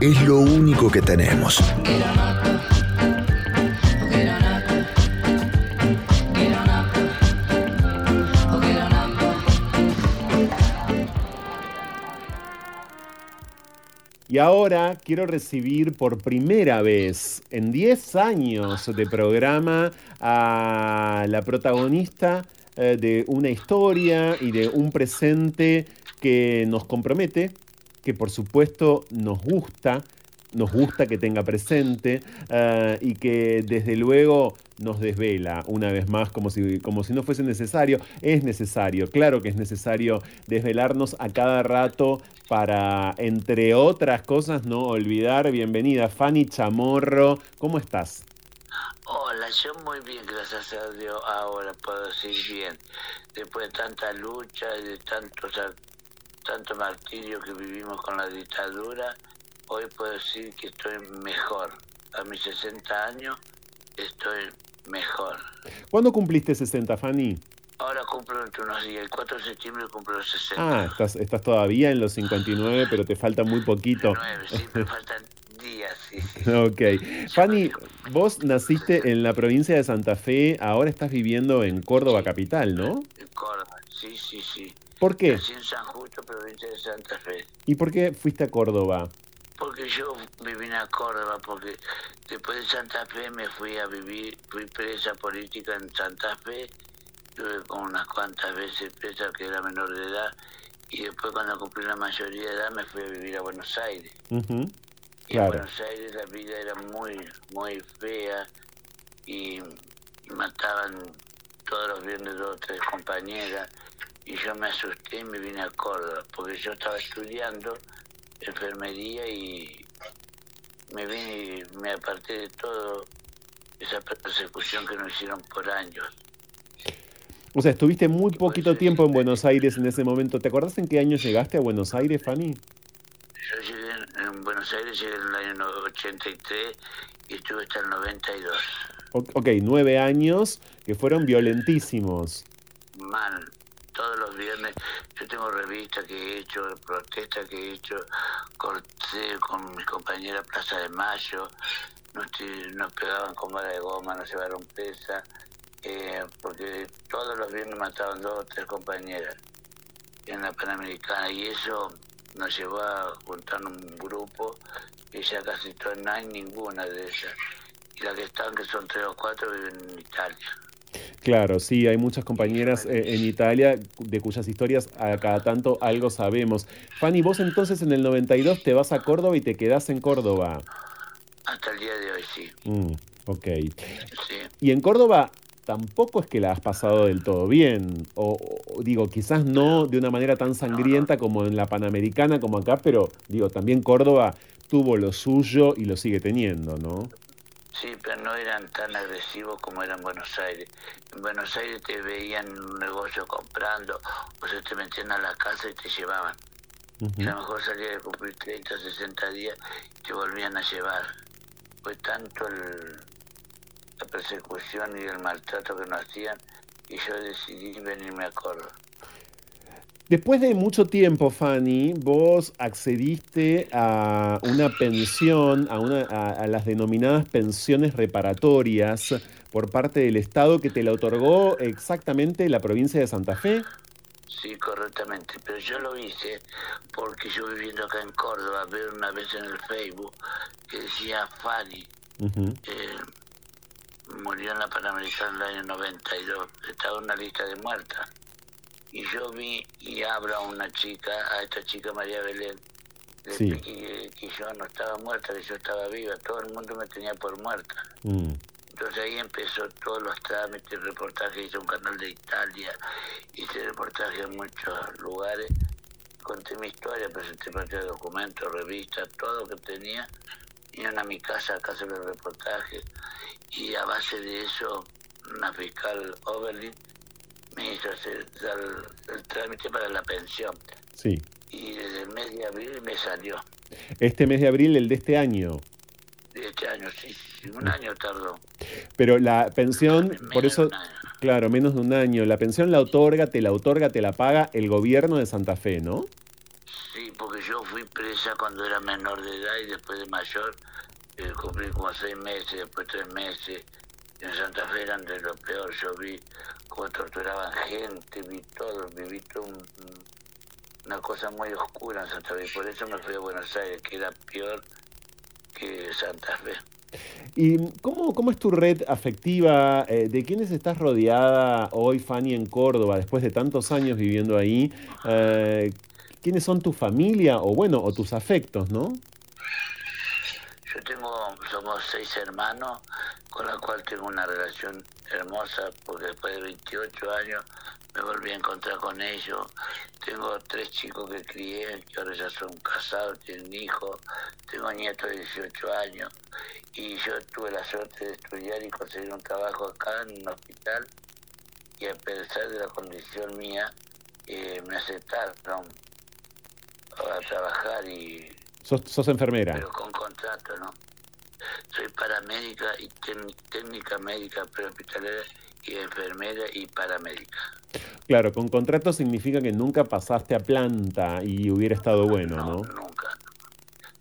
Es lo único que tenemos. Y ahora quiero recibir por primera vez en 10 años de programa a la protagonista eh, de una historia y de un presente que nos compromete, que por supuesto nos gusta, nos gusta que tenga presente eh, y que desde luego nos desvela una vez más como si, como si no fuese necesario. Es necesario, claro que es necesario desvelarnos a cada rato para, entre otras cosas, no olvidar. Bienvenida, Fanny Chamorro. ¿Cómo estás? Hola, yo muy bien, gracias a Dios. Ahora puedo decir bien. Después de tanta lucha y de tanto, tanto martirio que vivimos con la dictadura, hoy puedo decir que estoy mejor. A mis 60 años estoy mejor. ¿Cuándo cumpliste 60, Fanny? Ahora cumplo dentro de unos días. El 4 de septiembre cumplo los 60. Ah, estás, estás todavía en los 59, pero te falta muy poquito. 9, sí, me faltan días, sí, sí. Ok. Fanny, vos naciste en la provincia de Santa Fe, ahora estás viviendo en Córdoba capital, ¿no? En Córdoba, sí, sí, sí. ¿Por qué? Nací en San Justo, provincia de Santa Fe. ¿Y por qué fuiste a Córdoba? Porque yo me vine a Córdoba, porque después de Santa Fe me fui a vivir, fui presa política en Santa Fe, estuve con unas cuantas veces presa que era menor de edad, y después cuando cumplí la mayoría de edad me fui a vivir a Buenos Aires. Ujú, Y en. Buenos Aires la vida era muy, muy fea y, y mataban todos los viernes dos o tres compañeras y yo me asusté y me vine a Córdoba porque yo estaba estudiando enfermería y me vine y me aparté de todo esa persecución que nos hicieron por años. O sea, estuviste muy poquito tiempo en Buenos Aires en ese momento. ¿Te acordás en qué año llegaste a Buenos Aires, Fanny? Yo llegué en, en Buenos Aires llegué en el año 83 y estuve hasta el 92. O- ok, nueve años que fueron violentísimos. mal. Todos los viernes yo tengo revistas que he hecho, protestas que he hecho, corté con mis compañeras Plaza de Mayo, nos, nos pegaban con vara de goma, nos llevaron presa, eh, porque todos los viernes mataban dos o tres compañeras en la Panamericana y eso nos llevó a juntar un grupo y ya casi todas, no hay ninguna de ellas. Y las que están, que son tres o cuatro, viven en Italia. Claro, sí, hay muchas compañeras eh, en Italia de cuyas historias a cada tanto algo sabemos. Fanny, vos entonces en el 92 te vas a Córdoba y te quedás en Córdoba. Hasta el día de hoy, sí. Mm, ok. sí. Y en Córdoba tampoco es que la has pasado del todo bien. O, o, digo, quizás no de una manera tan sangrienta como en la Panamericana, como acá, pero digo, también Córdoba tuvo lo suyo y lo sigue teniendo, ¿no? Sí, pero no eran tan agresivos como eran en Buenos Aires. En Buenos Aires te veían en un negocio comprando, o se te metían a la casa y te llevaban. Y a lo mejor salía de cumplir 30, 60 días y te volvían a llevar. Fue tanto el- la persecución y el maltrato que nos hacían y yo decidí venirme a Córdoba. Después de mucho tiempo, Fanny, vos accediste a una pensión, a, una, a, a las denominadas pensiones reparatorias por parte del Estado que te la otorgó exactamente la provincia de Santa Fe. Sí, correctamente. Pero yo lo hice porque yo viviendo acá en Córdoba, veo una vez en el Facebook que decía Fanny, eh, murió en la Panamericana en el año 92, estaba en una lista de muertas. Y yo vi y hablo a una chica, a esta chica María Belén, le Sí. expliqué que, que yo no estaba muerta, que yo estaba viva, todo el mundo me tenía por muerta. Mm. Entonces ahí empezó todos los trámites, reportajes, hice un canal de Italia, hice reportajes en muchos lugares, conté mi historia, presenté parte de documentos, revistas, todo lo que tenía, vinieron a mi casa a hacer los reportajes y a base de eso una fiscal Oberlin me hizo hacer dar el, el trámite para la pensión Sí. y desde el mes de abril me salió, Este mes de abril, el de este año. de este año, sí, sí, un año tardó. Pero la pensión, por de eso, claro, menos de un año. La pensión la otorga, te la otorga, te la paga el gobierno de Santa Fe, ¿no? Sí, porque yo fui presa cuando era menor de edad y después de mayor eh, cumplí como seis meses, después tres meses. En Santa Fe eran de lo peor. Yo vi cómo torturaban gente, vi todo, viví todo un- un- una cosa muy oscura en Santa Fe. Por eso me fui a Buenos Aires, que era peor que Santa Fe. ¿Y cómo, cómo es tu red afectiva? Eh, ¿De quiénes estás rodeada hoy, Fanny, en Córdoba, después de tantos años viviendo ahí? Eh, ¿Quiénes son tu familia o, bueno, o tus afectos, no? Yo tengo, somos seis hermanos, con la cual tengo una relación hermosa, porque después de 28 años me volví a encontrar con ellos. Tengo tres chicos que crié, que ahora ya son casados, tienen hijos. Tengo nietos de 18 años. Y yo tuve la suerte de estudiar y conseguir un trabajo acá en un hospital. Y a pesar de la condición mía, eh, me aceptaron a trabajar y Sos, sos enfermera. pero con contrato, ¿no? Soy paramédica y técnica médica prehospitalaria y enfermera y paramédica. Claro, con contrato significa que nunca pasaste a planta y hubiera estado bueno, ¿no? Nunca.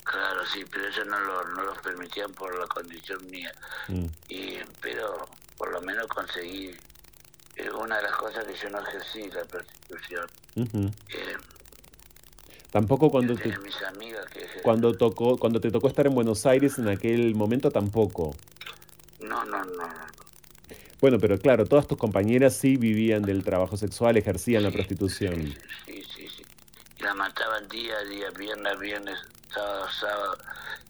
Claro, sí, pero eso no lo, no lo permitían por la condición mía. Mm. Y, pero por lo menos conseguí eh, una de las cosas que yo no ejercí, la prostitución. Eh, Tampoco cuando te, tenía mis amigas que ejer- cuando tocó, cuando te tocó estar en Buenos Aires en aquel momento tampoco. No, no, no, no. Bueno, pero claro, todas tus compañeras sí vivían del trabajo sexual, ejercían la prostitución. Sí, sí, sí. Y la mataban día a día, viernes viernes, sábado sábado.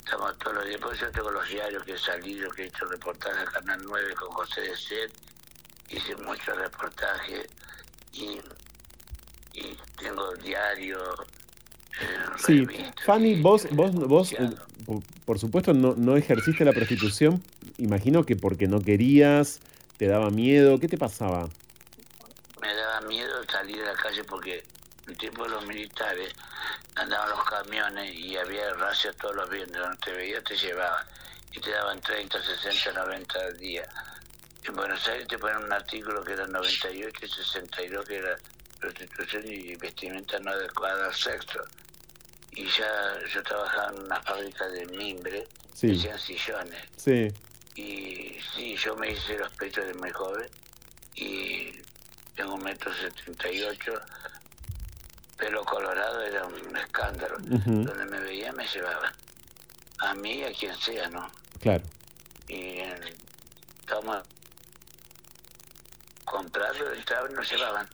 Estamos todos los días. Por eso yo tengo los diarios que he salido, que he hecho reportajes a Canal 9 con José de Set. Hice muchos reportajes y, y tengo diario. Sí. Fanny, vos, vos, vos, eh, por, supuesto, no, no ejerciste la prostitución. Imagino que porque no querías, te daba miedo. ¿Qué te pasaba? me daba miedo salir a la calle porque en el tiempo de los militares andaban los camiones y había racias todos los viernes, donde te veías te llevaban y te daban 30, 60, 90 al día. En Buenos Aires te ponen un artículo que era 98 y 62 que era prostitución y vestimenta no adecuada al sexo. Y ya yo trabajaba en una fábrica de mimbre, Sí. que hacían sillones. Sí. Y sí, yo me hice los pechos de muy joven y tengo un metro setenta y ocho, pelo colorado era un escándalo. Donde me veía me llevaban. A mí, a quien sea, ¿no? Claro. Y estábamos comprarlo, nos llevaban.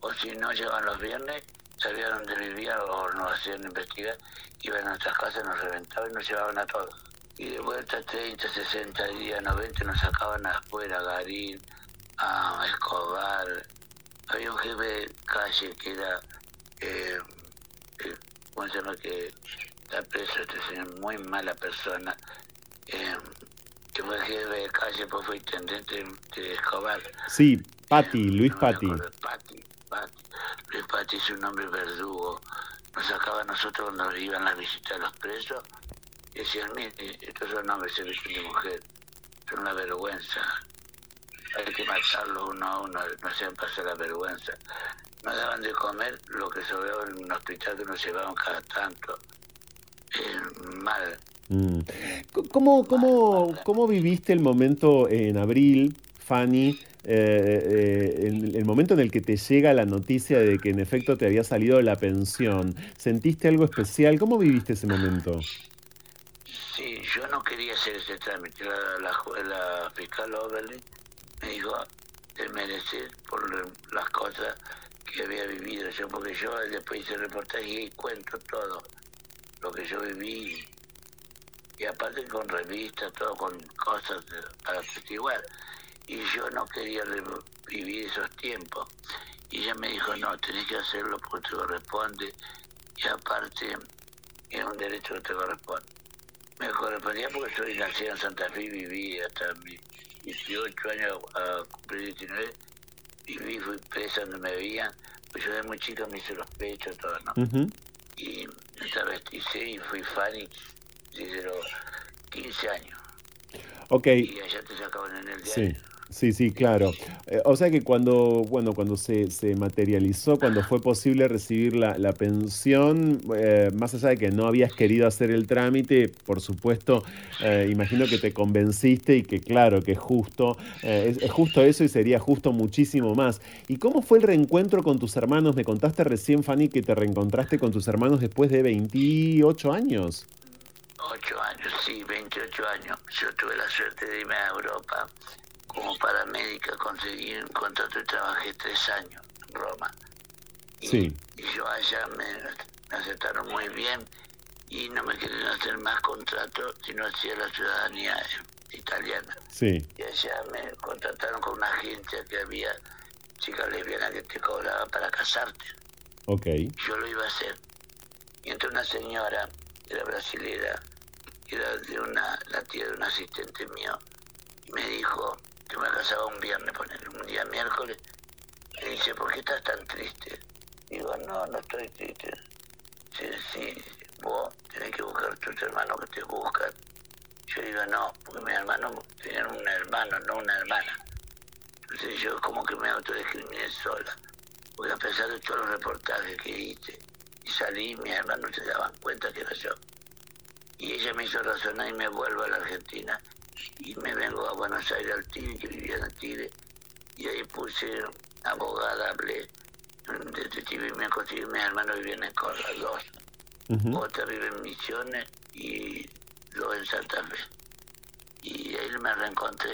O si no llevaban los viernes, sabían dónde vivían o nos hacían investigar, iban a nuestras casas, nos reventaban y nos llevaban a todos. Y de vuelta 30, 60 días, 90 nos sacaban afuera, a Garín, a Escobar. Había un jefe de calle que era, eh, eh, ¿cómo se llama? Que está preso, este señor, muy mala persona. eh, que fue jefe de calle, pues fue intendente de Escobar. Sí, Patti, Luis Patti. Pati, Pati. Luis Pati es un hombre verdugo. Nos sacaba a nosotros cuando iban las visitas a los presos. Y decían, mire, estos son hombres se visten de mujer. Son una vergüenza. Hay que matarlos uno a uno, no hacían pasar la vergüenza. Nos daban de comer lo que sobraba en un hospital que nos llevaban cada tanto. Eh, mal. Mm. ¿Cómo, cómo, ¿Cómo viviste el momento en abril, Fanny? Eh, eh, el, el momento en el que te llega la noticia de que en efecto te había salido la pensión. ¿Sentiste algo especial? ¿Cómo viviste ese momento? Sí, yo no quería hacer ese trámite. La, la, la fiscal Oberlin me dijo, te mereces por las cosas que había vivido yo, porque yo después hice reportaje y cuento todo lo que yo viví. Y aparte con revistas, todo con cosas para atestiguar. Y yo no quería vivir esos tiempos. Y ella me dijo, no, tenés que hacerlo porque te corresponde. Y aparte, es un derecho que te corresponde. Me correspondía porque soy nacido en Santa Fe y viví hasta mis 18 años a cumplir 19. Viví, fui presa donde me veían. Pues yo de muy chico me hice los pechos, todo, ¿no? Y me travesticé y fui Fanny desde los 15 años. Ok. Y allá te sacaban en el diario. Sí, sí, sí, claro. Eh, o sea que cuando, bueno, cuando se, se materializó, cuando fue posible recibir la, la pensión, eh, más allá de que no habías querido hacer el trámite, por supuesto, eh, imagino que te convenciste y que claro, que es justo, es, justo eso y sería justo muchísimo más. ¿Y cómo fue el reencuentro con tus hermanos? Me contaste recién, Fanny, que te reencontraste con tus hermanos después de 28 años. Ocho años, sí, 28 años. Yo tuve la suerte de irme a Europa como paramédica, conseguí un contrato y trabajé tres años en Roma. Sí. Y yo allá me, me aceptaron muy bien y no me querían hacer más contratos si no hacía la ciudadanía italiana. Sí. Y allá me contrataron con una agencia que había chicas lesbianas que te cobraba para casarte. Ok. Yo lo iba a hacer. Y entró una señora, era brasilera, era de una, la tía de un asistente mío, y me dijo que me casaba un viernes, poner un día miércoles. Me dice, ¿por qué estás tan triste? Digo, no, no estoy triste. Dice, sí, vos tenés que buscar a tus hermanos que te buscan. Yo digo, no, porque mis hermanos tenían un hermano, no una hermana. Entonces yo como que me autodiscriminé sola. Porque a pesar de todos los reportajes que hice y salí, mis hermanos se daban cuenta que era yo. Y ella me hizo razonar y me vuelvo a la Argentina. Y me vengo a Buenos Aires al Tigre, que vivía en el Tigre. Y ahí puse abogada, hablé, detective y me conseguí, mis hermanos vivían en Corra, dos. Otra vive en Misiones y dos en Santa Fe. Y ahí me reencontré.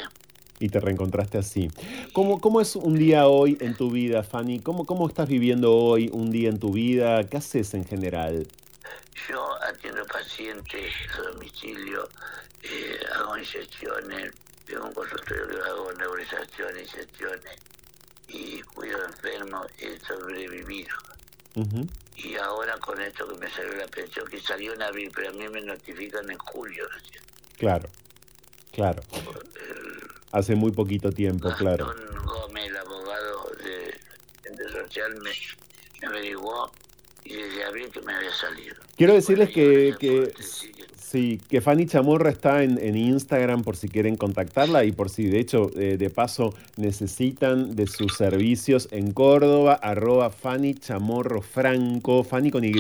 Y te reencontraste así. ¿Cómo, ¿Cómo es un día hoy en tu vida, Fanny? ¿Cómo, ¿Cómo estás viviendo hoy un día en tu vida? ¿Qué haces en general? Yo atiendo pacientes a domicilio, eh, hago inyecciones, tengo un consultorio que hago nebulizaciones, inyecciones y cuido enfermos, he sobrevivido. Y ahora con esto que me salió la pensión, que salió en abril, pero a mí me notifican en julio. Claro, claro. Hace muy poquito tiempo, claro. Gómez, el abogado de Centro Social, me, me averiguó y desde abril que me había salido. Quiero decirles que, que Sí, que Fanny Chamorro está en, Instagram por si quieren contactarla y por si de hecho eh, de paso necesitan de sus servicios en Córdoba, arroba Fanny Chamorro Franco, Fanny con Y,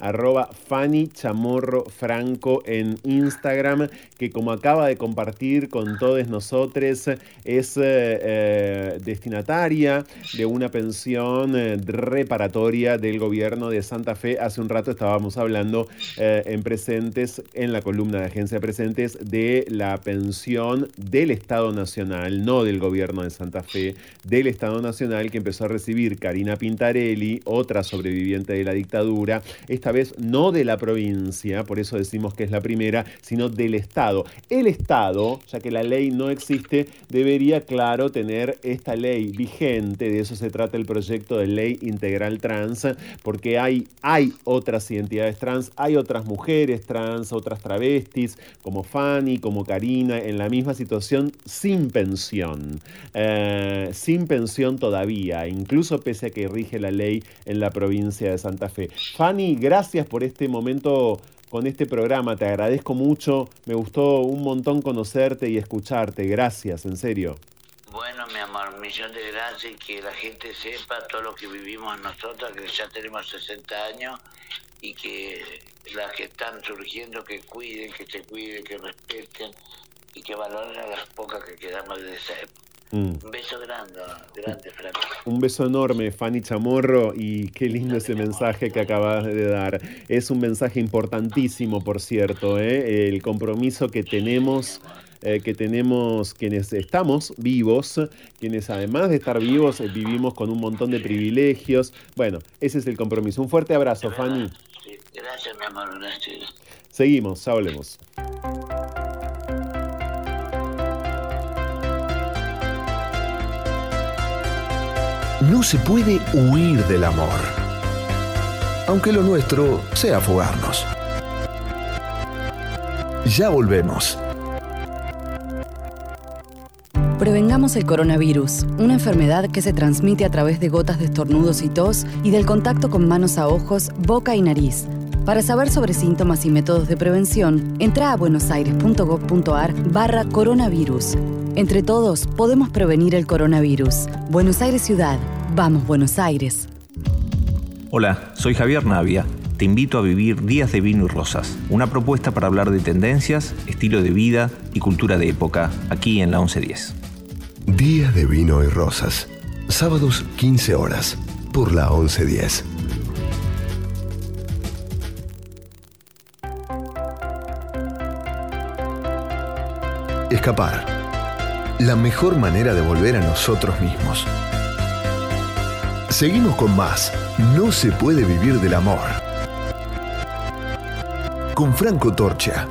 arroba Fanny Chamorro Franco en Instagram, que como acaba de compartir con todos nosotros, es eh, eh, destinataria de una pensión reparatoria del gobierno de Santa Fe. Hace un rato estábamos hablando en presentes en la columna de Agencia Presentes de la pensión del Estado Nacional, no del gobierno de Santa Fe, del Estado Nacional que empezó a recibir Karina Pintarelli, otra sobreviviente de la dictadura, esta vez no de la provincia, por eso decimos que es la primera, sino del Estado. El Estado, ya que la ley no existe, debería, claro, tener esta ley vigente, de eso se trata el proyecto de ley integral trans, porque hay, hay otras identidades trans, hay otras mujeres trans, otras travestis, como Fanny, como Karina, en la misma situación sin pensión, eh, sin pensión todavía, incluso pese a que rige la ley en la provincia de Santa Fe. Fanny, gracias por este momento con este programa, te agradezco mucho, me gustó un montón conocerte y escucharte, gracias, en serio. Bueno, mi amor, millón de gracias y que la gente sepa todo lo que vivimos nosotros, que ya tenemos 60 años y que las que están surgiendo que cuiden, que se cuiden, que respeten y que valoren a las pocas que quedamos de esa época. Mm. Un beso grande, grande, Fran. Un beso enorme, Fanny Chamorro, y qué lindo ese mensaje que acabas de dar. Es un mensaje importantísimo, por cierto, ¿eh? el compromiso que tenemos eh, que tenemos quienes estamos vivos, quienes además de estar vivos eh, vivimos con un montón de privilegios. Bueno, ese es el compromiso. Un fuerte abrazo, Fanny. Gracias, mi amor. Gracias. Seguimos, hablemos. No se puede huir del amor, aunque lo nuestro sea fugarnos. Ya volvemos. Prevengamos el coronavirus, una enfermedad que se transmite a través de gotas de estornudos y tos y del contacto con manos a ojos, boca y nariz. Para saber sobre síntomas y métodos de prevención, entra a buenosaires.gov.ar barra coronavirus. Entre todos podemos prevenir el coronavirus. Buenos Aires Ciudad. Vamos, Buenos Aires. Hola, soy Javier Navia. Te invito a vivir Días de Vino y Rosas, una propuesta para hablar de tendencias, estilo de vida y cultura de época, aquí en la 1110. Días de vino y rosas. Sábados 15 horas por la 1110. Escapar. La mejor manera de volver a nosotros mismos. Seguimos con más. No se puede vivir del amor. Con Franco Torcha.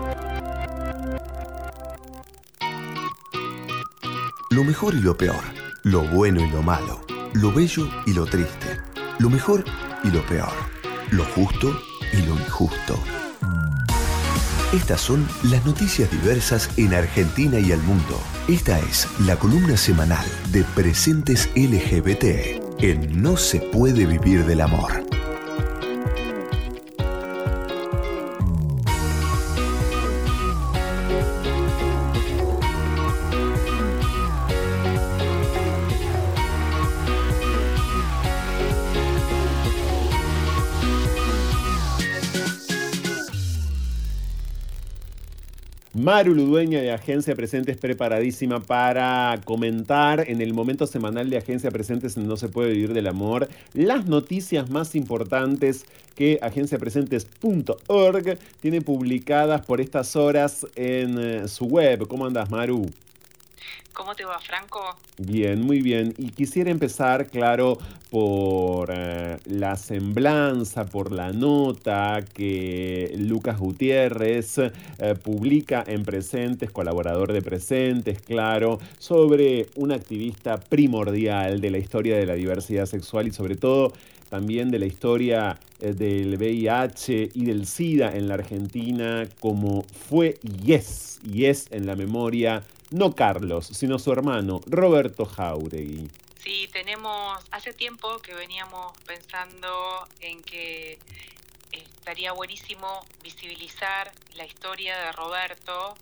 Lo mejor y lo peor, lo bueno y lo malo, lo bello y lo triste, lo mejor y lo peor, lo justo y lo injusto. Estas son las noticias diversas en Argentina y al mundo. Esta es la columna semanal de Presentes LGBT en No se puede vivir del amor. Maru Ludueña de Agencia Presentes preparadísima para comentar en el momento semanal de Agencia Presentes en No se puede vivir del amor las noticias más importantes que agenciapresentes.org tiene publicadas por estas horas en eh, su web. ¿Cómo andas, Maru? ¿Cómo te va, Franco? Bien, muy bien. Y quisiera empezar, claro, por eh, la semblanza, por la nota que Lucas Gutiérrez eh, publica en Presentes, colaborador de Presentes, claro, sobre un activista primordial de la historia de la diversidad sexual y sobre todo también de la historia eh, del VIH y del SIDA en la Argentina, como fue y es, y es en la memoria no Carlos, sino su hermano, Roberto Jauregui. Sí, tenemos, hace tiempo que veníamos pensando en que estaría buenísimo visibilizar la historia de Roberto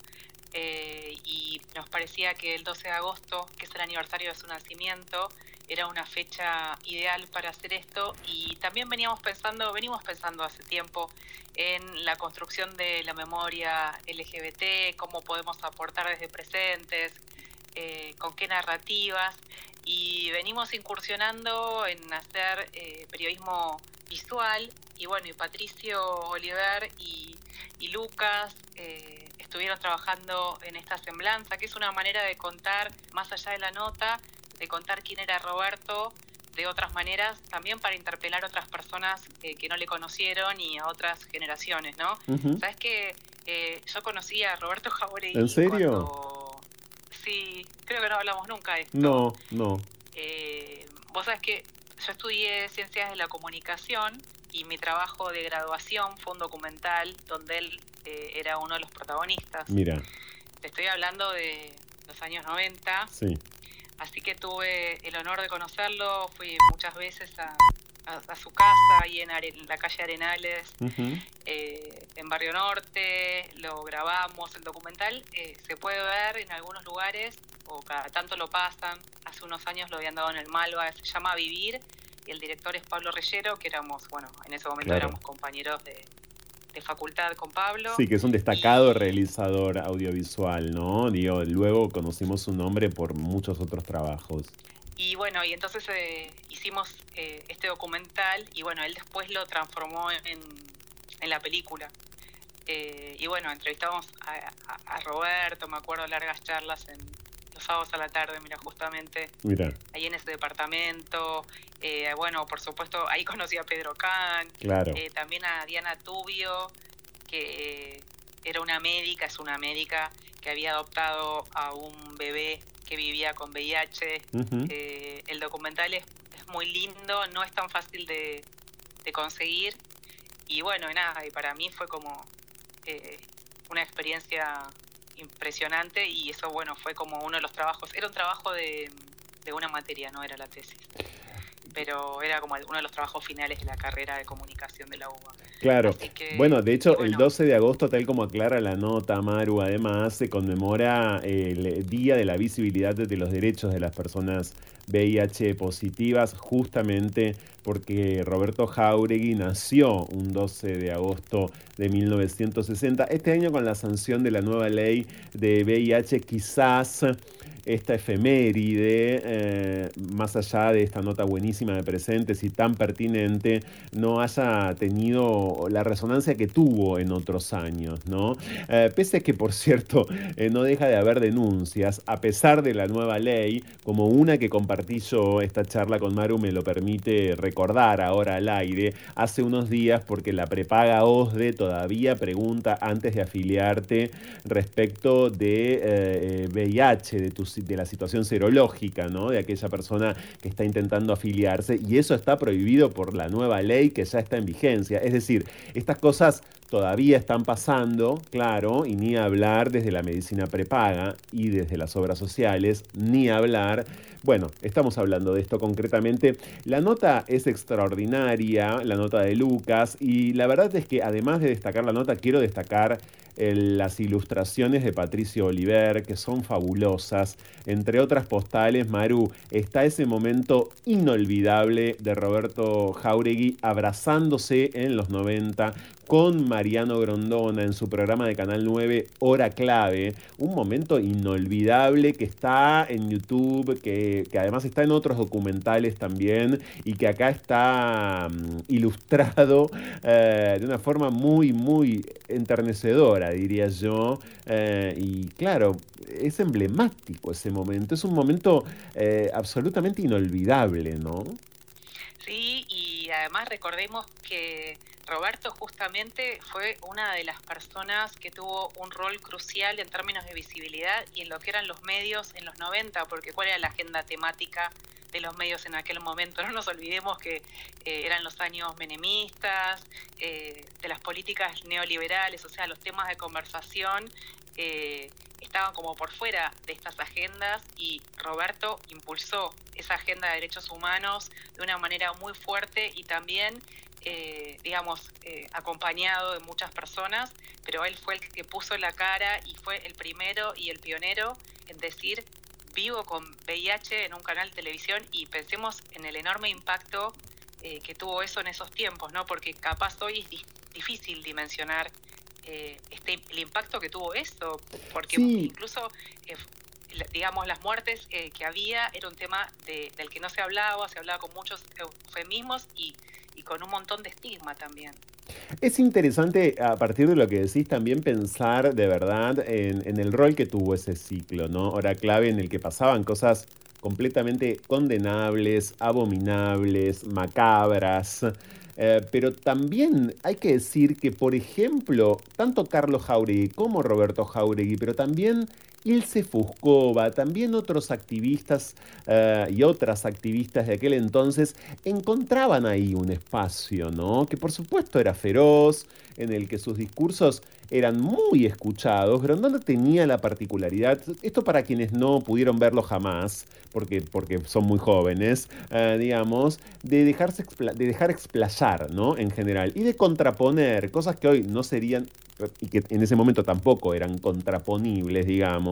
eh, y nos parecía que el 12 de agosto, que es el aniversario de su nacimiento, era una fecha ideal para hacer esto y también veníamos pensando, venimos pensando hace tiempo en la construcción de la memoria LGBT, cómo podemos aportar desde presentes, eh, con qué narrativas y venimos incursionando en hacer eh, periodismo visual y bueno, y Patricio Oliver y, Lucas eh, estuvieron trabajando en esta semblanza, que es una manera de contar más allá de la nota de contar quién era Roberto de otras maneras, también para interpelar a otras personas eh, que no le conocieron y a otras generaciones, ¿no? Sabes que eh, yo conocí a Roberto Jauregui. ¿En serio? Sí, creo que no hablamos nunca de esto. No, no. Eh, vos sabés que yo estudié ciencias de la comunicación y mi trabajo de graduación fue un documental donde él era uno de los protagonistas. Mira. Te estoy hablando de los años 90. Sí. Así que tuve el honor de conocerlo, fui muchas veces a, su casa ahí en, la calle Arenales, eh, en Barrio Norte, lo grabamos, el documental eh, se puede ver en algunos lugares o cada tanto lo pasan, hace unos años lo habían dado en el Malva, se llama Vivir y el director es Pablo Reyero, que éramos, bueno, en ese momento éramos compañeros de, de facultad con Pablo. Sí, que es un destacado realizador audiovisual, ¿no? Digo, luego conocimos su nombre por muchos otros trabajos. Y bueno, y entonces eh, hicimos eh, este documental y bueno, él después lo transformó en, en la película. Eh, y bueno, entrevistamos a, Roberto, me acuerdo largas charlas en, sábados a la tarde, mira, justamente ahí en ese departamento. Eh, bueno, por supuesto, ahí conocí a Pedro Can, eh, también a Diana Tubio, que era una médica, es una médica que había adoptado a un bebé que vivía con VIH. Eh, el documental es, muy lindo, no es tan fácil de, conseguir. Y bueno, nada, y para mí fue como una experiencia impresionante y eso, bueno, fue como uno de los trabajos, era un trabajo de, de una materia, no era la tesis pero era como uno de los trabajos finales de la carrera de comunicación de la UBA. Claro. bueno, de hecho, el 12 de agosto, tal como aclara la nota, Maru, además se conmemora el Día de la Visibilidad de los Derechos de las Personas VIH positivas, justamente porque Roberto Jauregui nació un 12 de agosto de 1960. Este año con la sanción de la nueva ley de VIH quizás esta efeméride, eh, más allá de esta nota buenísima de presentes y tan pertinente, no haya tenido la resonancia que tuvo en otros años, ¿no? Eh, pese a que, por cierto, eh, no deja de haber denuncias, a pesar de la nueva ley, como una que compartí yo, esta charla con Maru me lo permite recordar ahora al aire, hace unos días, porque la prepaga OSDE todavía pregunta antes de afiliarte respecto de VIH, de tus de la situación serológica, ¿no? De aquella persona que está intentando afiliarse y eso está prohibido por la nueva ley que ya está en vigencia. Es decir, estas cosas todavía están pasando, claro, y ni hablar desde la medicina prepaga y desde las obras sociales, ni hablar. Bueno, estamos hablando de esto concretamente. La nota es extraordinaria, la nota de Lucas, y la verdad es que además de destacar la nota, quiero destacar las ilustraciones de Patricio Oliver, que son fabulosas. Entre otras postales, Maru, está ese momento inolvidable de Roberto Jauregui abrazándose en los 90 con Mariano Grondona en su programa de Canal 9 Hora Clave, un momento inolvidable que está en YouTube, que, además está en otros documentales también y que acá está mm, ilustrado eh, de una forma muy, muy enternecedora, diría yo. Eh, y claro, es emblemático ese momento, es un momento eh, absolutamente inolvidable, ¿no? Sí, y además recordemos que Roberto justamente fue una de las personas que tuvo un rol crucial en términos de visibilidad y en lo que eran los medios en los 90, porque cuál era la agenda temática de los medios en aquel momento. No nos olvidemos que eh, eran los años menemistas, eh, de las políticas neoliberales, o sea, los temas de conversación eh, estaban como por fuera de estas agendas y Roberto impulsó esa agenda de derechos humanos de una manera muy fuerte y también eh, digamos, eh, acompañado de muchas personas, pero él fue el que puso la cara y fue el primero y el pionero en decir vivo con VIH en un canal de televisión y pensemos en el enorme impacto eh, que tuvo eso en esos tiempos, ¿no? Porque capaz hoy es difícil dimensionar este, el impacto que tuvo eso, porque incluso digamos, las muertes que había era un tema del que no se hablaba, se hablaba con muchos eufemismos y y con un montón de estigma también. Es interesante a partir de lo que decís también pensar de verdad en, el rol que tuvo ese ciclo, ¿no? Hora clave en el que pasaban cosas completamente condenables, abominables, macabras. Eh, pero también hay que decir que, por ejemplo, tanto Carlos Jauregui como Roberto Jauregui, pero también Ilse Fuscova, también otros activistas eh, y otras activistas de aquel entonces encontraban ahí un espacio, ¿no? Que por supuesto era feroz, en el que sus discursos eran muy escuchados. Grondona tenía la particularidad, esto para quienes no pudieron verlo jamás, porque, porque son muy jóvenes, eh, digamos, de, dejarse de dejar explayar, ¿no? En general, y de contraponer cosas que hoy no serían y que en ese momento tampoco eran contraponibles, digamos,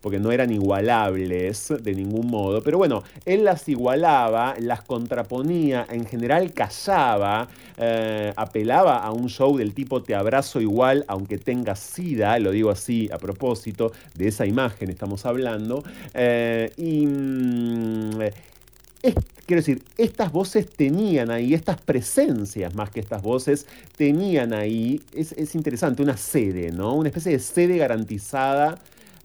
porque no eran igualables de ningún modo, pero bueno, él las igualaba, las contraponía, en general callaba, eh, apelaba a un show del tipo te abrazo igual aunque tengas sida, lo digo así a propósito, de esa imagen estamos hablando, eh, y... Mm, quiero decir, estas voces tenían ahí, estas presencias más que estas voces, tenían ahí, es, es interesante, una sede, ¿no? Una especie de sede garantizada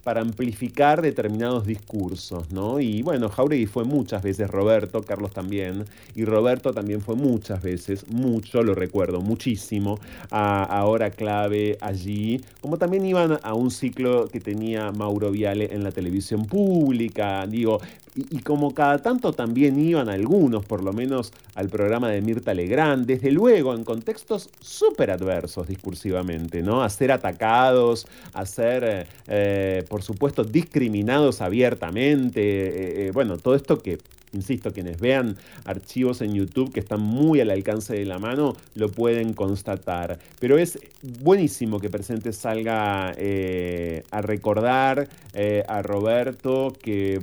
para amplificar determinados discursos, ¿no? Y bueno, Jauregui fue muchas veces, Roberto, Carlos también, y Roberto también fue muchas veces, mucho, lo recuerdo, muchísimo, a, Hora Clave allí, como también iban a un ciclo que tenía Mauro Viale en la televisión pública, digo, y, como cada tanto también iban algunos, por lo menos al programa de Mirta Legrand, desde luego en contextos súper adversos discursivamente, ¿no? A ser atacados, a ser, eh, eh, por supuesto, discriminados abiertamente, eh, bueno, todo esto que Insisto, quienes vean archivos en YouTube que están muy al alcance de la mano, lo pueden constatar. Pero es buenísimo que Presente salga eh, a recordar eh, a Roberto, que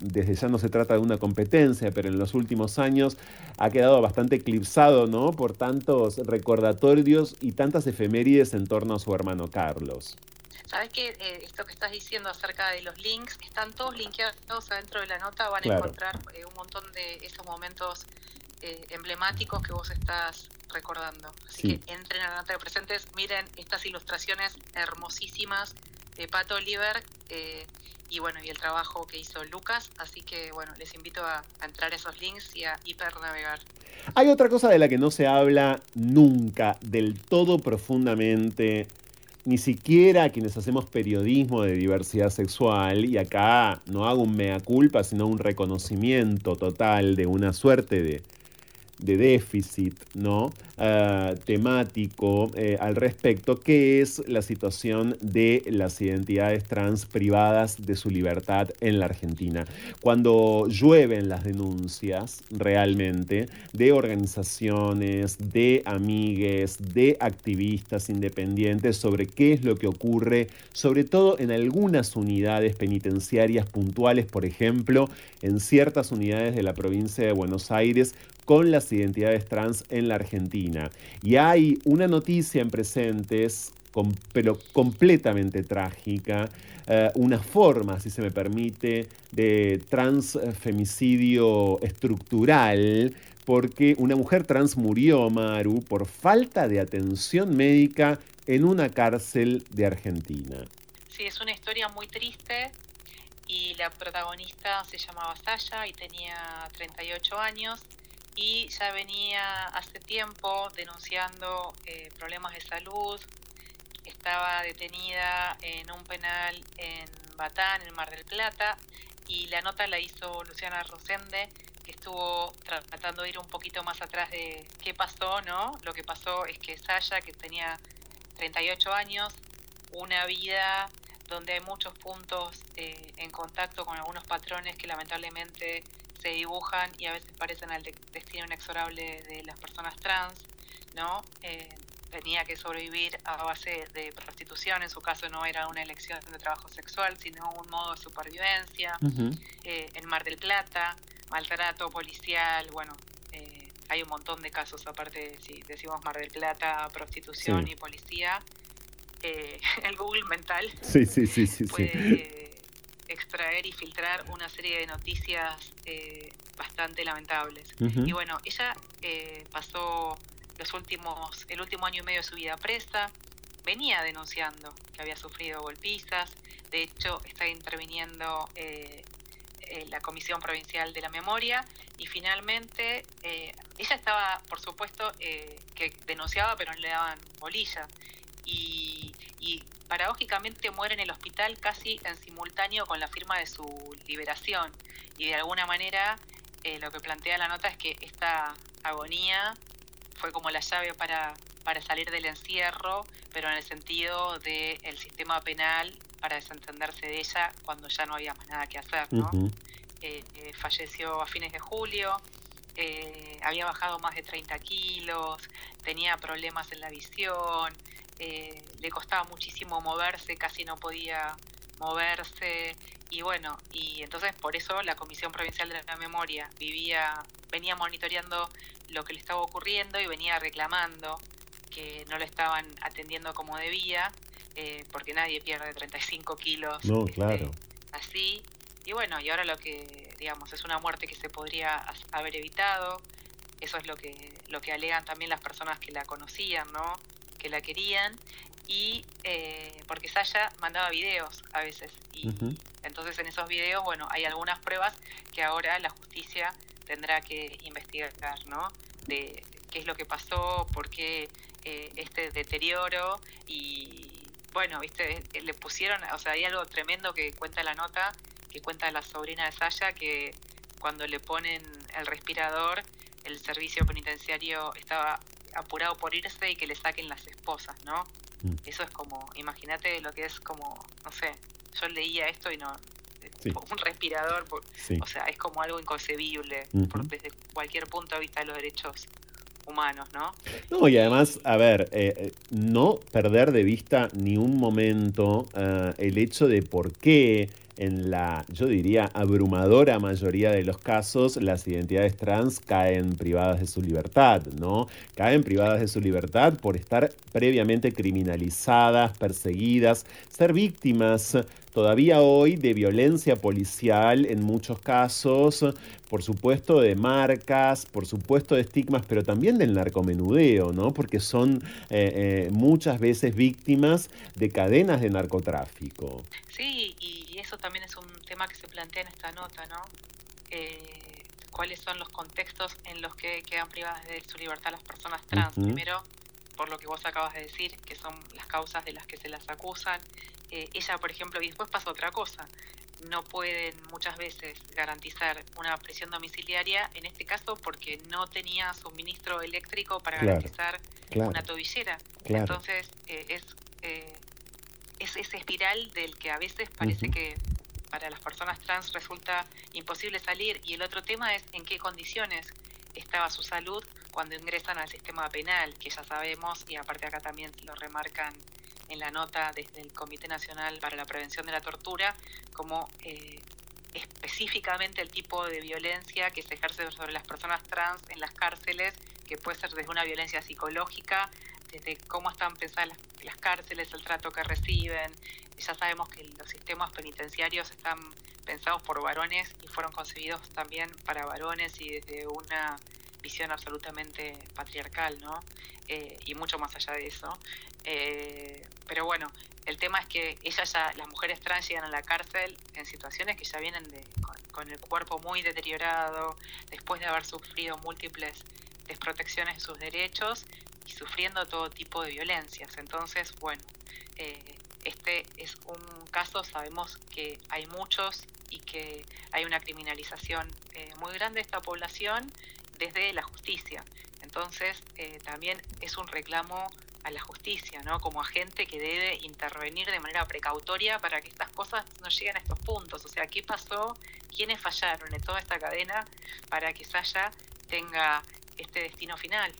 desde ya no se trata de una competencia, pero en los últimos años ha quedado bastante eclipsado ¿no? por tantos recordatorios y tantas efemérides en torno a su hermano Carlos. Sabes que eh, esto que estás diciendo acerca de los links, están todos linkeados adentro de la nota, van a encontrar eh, un montón de esos momentos eh, emblemáticos que vos estás recordando. Así que entren a la nota de presentes, miren estas ilustraciones hermosísimas de Pato Oliver y bueno, y el trabajo que hizo Lucas, así que bueno, les invito a, a entrar a esos links y a hipernavegar. Hay otra cosa de la que no se habla nunca del todo profundamente ni siquiera quienes hacemos periodismo de diversidad sexual, y acá no hago un mea culpa, sino un reconocimiento total de una suerte de de déficit ¿no? Ah, temático eh, al respecto, que es la situación de las identidades trans privadas de su libertad en la Argentina. Cuando llueven las denuncias realmente de organizaciones, de amigues, de activistas independientes sobre qué es lo que ocurre, sobre todo en algunas unidades penitenciarias puntuales, por ejemplo, en ciertas unidades de la provincia de Buenos Aires, con las identidades trans en la Argentina. Y hay una noticia en presentes, pero completamente trágica, eh, una forma, si se me permite, de transfemicidio estructural, porque una mujer trans murió, Maru, por falta de atención médica en una cárcel de Argentina. Sí, es una historia muy triste y la protagonista se llamaba Saya y tenía 38 años y ya venía hace tiempo denunciando eh, problemas de salud. Estaba detenida en un penal en Batán, en Mar del Plata, y la nota la hizo Luciana Rosende, que estuvo tratando de ir un poquito más atrás de qué pasó, ¿no? Lo que pasó es que Saya, que tenía 38 años, una vida donde hay muchos puntos eh, en contacto con algunos patrones que lamentablemente se dibujan y a veces parecen al destino inexorable de las personas trans, ¿no? Eh, tenía que sobrevivir a base de prostitución, en su caso no era una elección de trabajo sexual, sino un modo de supervivencia. Eh, en Mar del Plata, maltrato policial, bueno, hay un montón de casos, aparte, si decimos Mar del Plata, prostitución y policía, eh, el Google mental sí, sí, sí, sí, puede extraer y filtrar una serie de noticias eh, bastante lamentables. Y bueno, ella eh, pasó los últimos, el último año y medio de su vida presa, venía denunciando que había sufrido golpizas, de hecho está interviniendo la Comisión Provincial de la Memoria y finalmente ella estaba, por supuesto, que denunciaba pero no le daban bolilla y, paradójicamente muere en el hospital casi en simultáneo con la firma de su liberación. Y de alguna manera eh, lo que plantea la nota es que esta agonía fue como la llave para, para salir del encierro, pero en el sentido del sistema penal para desentenderse de ella cuando ya no había más nada que hacer. ¿no? Eh, eh, falleció a fines de julio, había bajado más de 30 kilos, tenía problemas en la visión, eh, le costaba muchísimo moverse, casi no podía moverse y bueno, y entonces por eso la Comisión Provincial de la Memoria vivía, venía monitoreando lo que le estaba ocurriendo y venía reclamando que no lo estaban atendiendo como debía, eh, porque nadie pierde 35 kilos no, este, claro. así. Y bueno, y ahora lo que, digamos, es una muerte que se podría haber evitado, eso es lo que, lo que alegan también las personas que la conocían, ¿no? Que la querían y eh, porque Saya mandaba videos a veces y entonces en esos videos bueno hay algunas pruebas que ahora la justicia tendrá que investigar no de qué es lo que pasó por qué eh, este deterioro y bueno viste eh, le pusieron o sea hay algo tremendo que cuenta la nota que cuenta la sobrina de Saya que cuando le ponen el respirador el servicio penitenciario estaba apurado por irse y que le saquen las esposas, ¿no? Mm. Eso es como, imagínate lo que es como, no sé, yo leía esto y no, un respirador, o sea, es como algo inconcebible desde cualquier punto de vista de los derechos humanos, ¿no? No, y además, a ver, eh, eh, no perder de vista ni un momento eh, el hecho de por qué en la, yo diría, abrumadora mayoría de los casos, las identidades trans caen privadas de su libertad, ¿no? Caen privadas de su libertad por estar previamente criminalizadas, perseguidas, ser víctimas todavía hoy de violencia policial en muchos casos, por supuesto de marcas, por supuesto de estigmas, pero también del narcomenudeo, ¿no? Porque son eh, eh, muchas veces víctimas de cadenas de narcotráfico. Sí, y eso también es un tema que se plantea en esta nota, ¿no? Eh, ¿Cuáles son los contextos en los que quedan privadas de su libertad las personas trans? Primero, por lo que vos acabas de decir, que son las causas de las que se las acusan. Eh, ella, por ejemplo, y después pasa otra cosa, no pueden muchas veces garantizar una prisión domiciliaria, en este caso porque no tenía suministro eléctrico para garantizar una tobillera. Entonces, eh, es, eh, es ese espiral del que a veces parece que para las personas trans resulta imposible salir. Y el otro tema es en qué condiciones estaba su salud cuando ingresan al sistema penal, que ya sabemos, y aparte acá también lo remarcan en la nota desde el Comité Nacional para la Prevención de la Tortura, como eh, específicamente el tipo de violencia que se ejerce sobre las personas trans en las cárceles, que puede ser desde una violencia psicológica, desde cómo están pensadas las, cárceles, el trato que reciben. Ya sabemos que los sistemas penitenciarios están pensados por varones y fueron concebidos también para varones y desde una visión absolutamente patriarcal, ¿no? Eh, y mucho más allá de eso. Eh, pero bueno, el tema es que ellas ya, las mujeres trans llegan a la cárcel en situaciones que ya vienen de, con, el cuerpo muy deteriorado, después de haber sufrido múltiples desprotecciones de sus derechos y sufriendo todo tipo de violencias. Entonces, bueno, eh, este es un caso, sabemos que hay muchos y que hay una criminalización muy grande de esta población desde la justicia. Entonces, eh, también es un reclamo a la justicia, ¿no? Como agente que debe intervenir de manera precautoria para que estas cosas no lleguen a estos puntos. O sea, ¿qué pasó? ¿Quiénes fallaron en toda esta cadena para que Saya tenga este destino final?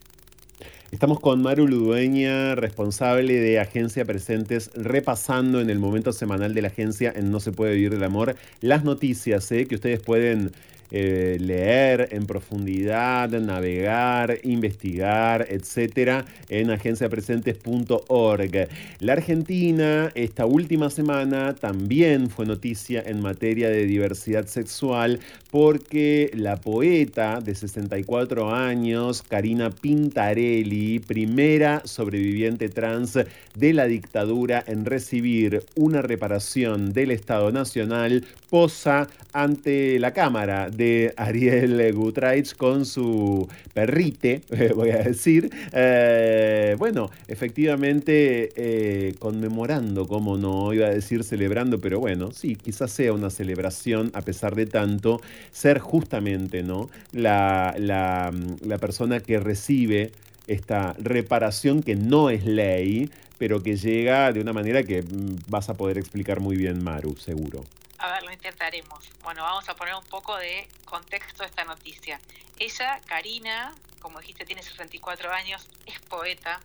Estamos con Maru Ludueña, responsable de Agencia Presentes, repasando en el momento semanal de la agencia en No se puede vivir del amor las noticias ¿eh? que ustedes pueden eh, leer en profundidad, navegar, investigar, etcétera, en agenciapresentes.org. La Argentina, esta última semana, también fue noticia en materia de diversidad sexual porque la poeta de 64 años, Karina Pintarelli, primera sobreviviente trans de la dictadura en recibir una reparación del Estado Nacional, posa ante la Cámara de Ariel Gutraich con su perrite, voy a decir. Eh, bueno, efectivamente, eh, conmemorando, como no iba a decir celebrando, pero bueno, sí, quizás sea una celebración a pesar de tanto, ser justamente ¿no? la, la, la persona que recibe esta reparación que no es ley, pero que llega de una manera que mm, vas a poder explicar muy bien, Maru, seguro. A ver, lo intentaremos. Bueno, vamos a poner un poco de contexto a esta noticia. Ella, Karina, como dijiste, tiene 64 años, es poeta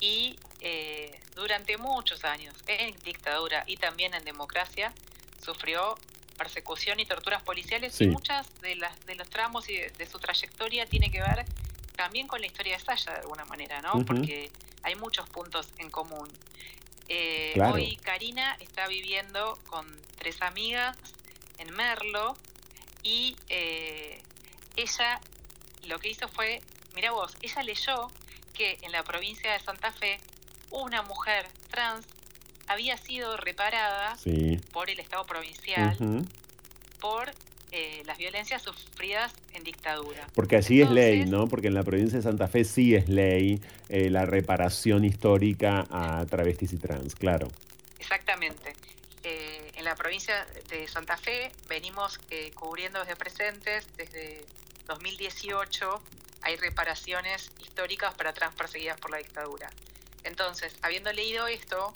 y eh, durante muchos años en dictadura y también en democracia sufrió persecución y torturas policiales y muchas de las de los tramos y de, su trayectoria tiene que ver también con la historia de Saya de alguna manera, ¿no? Porque hay muchos puntos en común. Eh, hoy Karina está viviendo con tres amigas en Merlo y eh, ella lo que hizo fue, mira vos, ella leyó que en la provincia de Santa Fe una mujer trans había sido reparada por el Estado provincial por eh, las violencias sufridas en dictadura. Porque allí es ley, ¿no? Porque en la provincia de Santa Fe sí es ley eh, la reparación histórica a travestis y trans, claro. Exactamente. Eh, en la provincia de Santa Fe venimos cubriendo desde presentes, desde 2018 hay reparaciones históricas para trans perseguidas por la dictadura. Entonces, habiendo leído esto,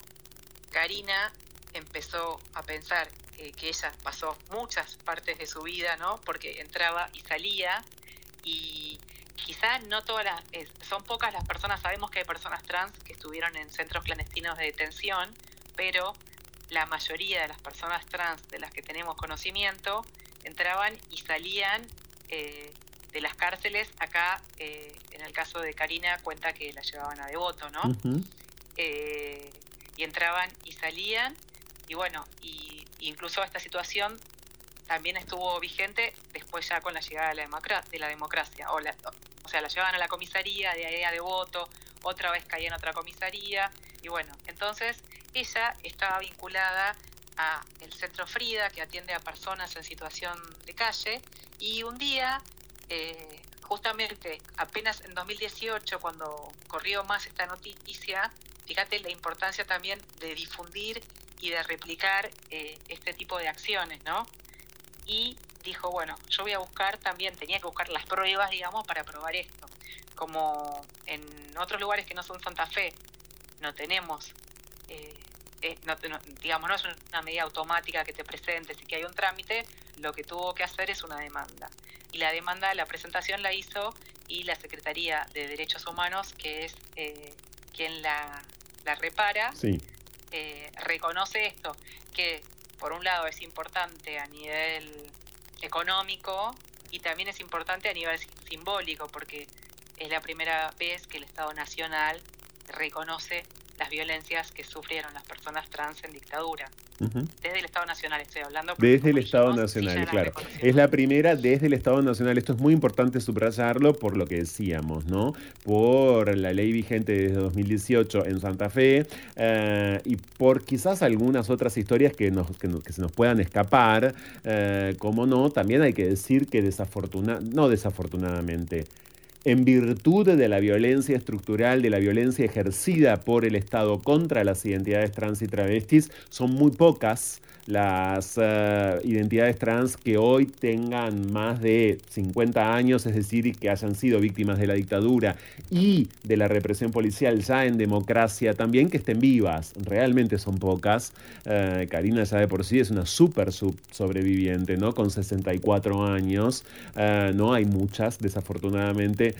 Karina empezó a pensar que ella pasó muchas partes de su vida, ¿no? Porque entraba y salía y quizá no todas las, son pocas las personas, sabemos que hay personas trans que estuvieron en centros clandestinos de detención, pero la mayoría de las personas trans de las que tenemos conocimiento entraban y salían eh, de las cárceles. Acá, eh, en el caso de Karina, cuenta que la llevaban a Devoto, ¿no? Eh, y entraban y salían, y bueno, y incluso esta situación también estuvo vigente después ya con la llegada de la, democracia, de la democracia. O, o sea, la llevaban a la comisaría, de ahí a Devoto, otra vez caía en otra comisaría. Y bueno, entonces ella estaba vinculada a el Centro Frida, que atiende a personas en situación de calle, y un día, eh, justamente apenas en 2018, cuando corrió más esta noticia, fíjate la importancia también de difundir y de replicar eh, este tipo de acciones, ¿no? Y dijo, bueno, yo voy a buscar también, tenía que buscar las pruebas, digamos, para probar esto. Como en otros lugares que no son Santa Fe, no tenemos, eh, eh, no, digamos, no es una medida automática que te presentes y que hay un trámite, lo que tuvo que hacer es una demanda. Y la demanda, la presentación la hizo y la Secretaría de Derechos Humanos, que es quien la, la repara. Eh, reconoce esto, que por un lado es importante a nivel económico y también es importante a nivel simbólico porque es la primera vez que el Estado Nacional reconoce las violencias que sufrieron las personas trans en dictadura. Desde el Estado Nacional estoy hablando. Desde el Estado Nacional, claro. Es la primera desde el Estado Nacional. Esto es muy importante subrayarlo por lo que decíamos, ¿no? Por la ley vigente desde 2018 en Santa Fe eh, y por quizás algunas otras historias que, nos, que, se nos puedan escapar. Eh, como no, también hay que decir que desafortunadamente, no desafortunadamente, en virtud de la violencia estructural, de la violencia ejercida por el Estado contra las identidades trans y travestis, son muy pocas las eh, identidades trans que hoy tengan más de 50 años, es decir, que hayan sido víctimas de la dictadura y de la represión policial ya en democracia también, que estén vivas. Realmente son pocas. Eh, Karina ya de por sí es una súper sobreviviente, ¿no? Con 64 años. Eh, no hay muchas, desafortunadamente.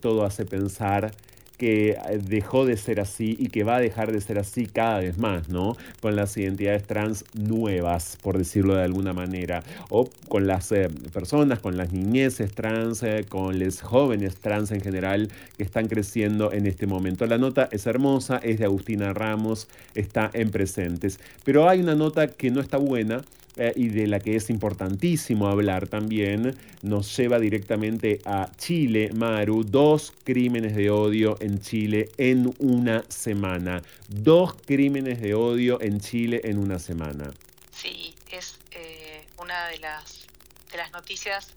todo hace pensar que eh, dejó de ser así y que va a dejar de ser así cada vez más, ¿no? Con las identidades trans nuevas, por decirlo de alguna manera, o con las eh, personas, con las niñeces trans, eh, con los jóvenes trans en general que están creciendo en este momento. La nota es hermosa, es de Agustina Ramos, está en presentes, pero hay una nota que no está buena eh, y de la que es importantísimo hablar también, nos lleva directamente a Chile, Maru, dos crímenes de odio en Chile en una semana. Dos crímenes de odio en Chile en una semana. Sí, es eh, una de las, de las noticias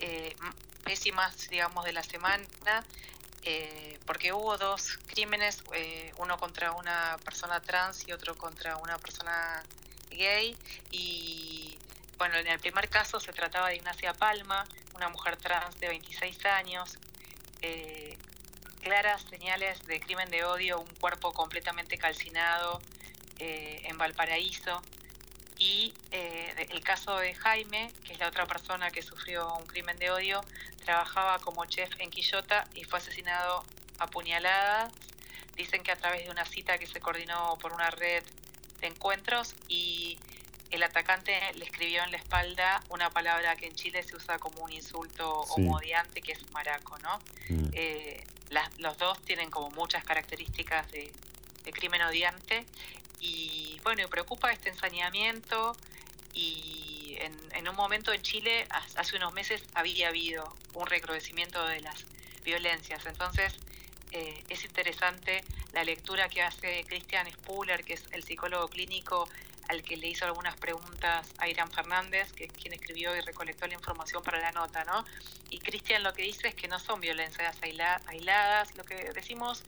eh, pésimas, digamos, de la semana. porque hubo dos crímenes, uno contra una persona trans y otro contra una persona gay y bueno, en el primer caso se trataba de Ignacia Palma, una mujer trans de 26 años, eh, claras señales de crimen de odio, un cuerpo completamente calcinado eh, en Valparaíso. Y eh, el caso de Jaime, que es la otra persona que sufrió un crimen de odio, trabajaba como chef en Quillota y fue asesinado a puñaladas. Dicen que a través de una cita que se coordinó por una red encuentros y el atacante le escribió en la espalda una palabra que en Chile se usa como un insulto homodiante, que es maraco, ¿no? Mm. Eh, los dos tienen como muchas características de, crimen odiante y bueno, me preocupa este ensañamiento y en, en, un momento en Chile, hace unos meses, había habido un recrudecimiento de las violencias. Entonces, eh, es interesante la lectura que hace Christian Spuller, que es el psicólogo clínico al que le hizo algunas preguntas a Irán Fernández, que es quien escribió y recolectó la información para la nota, ¿no? Y Cristian lo que dice es que no son violencias aisladas, lo que decimos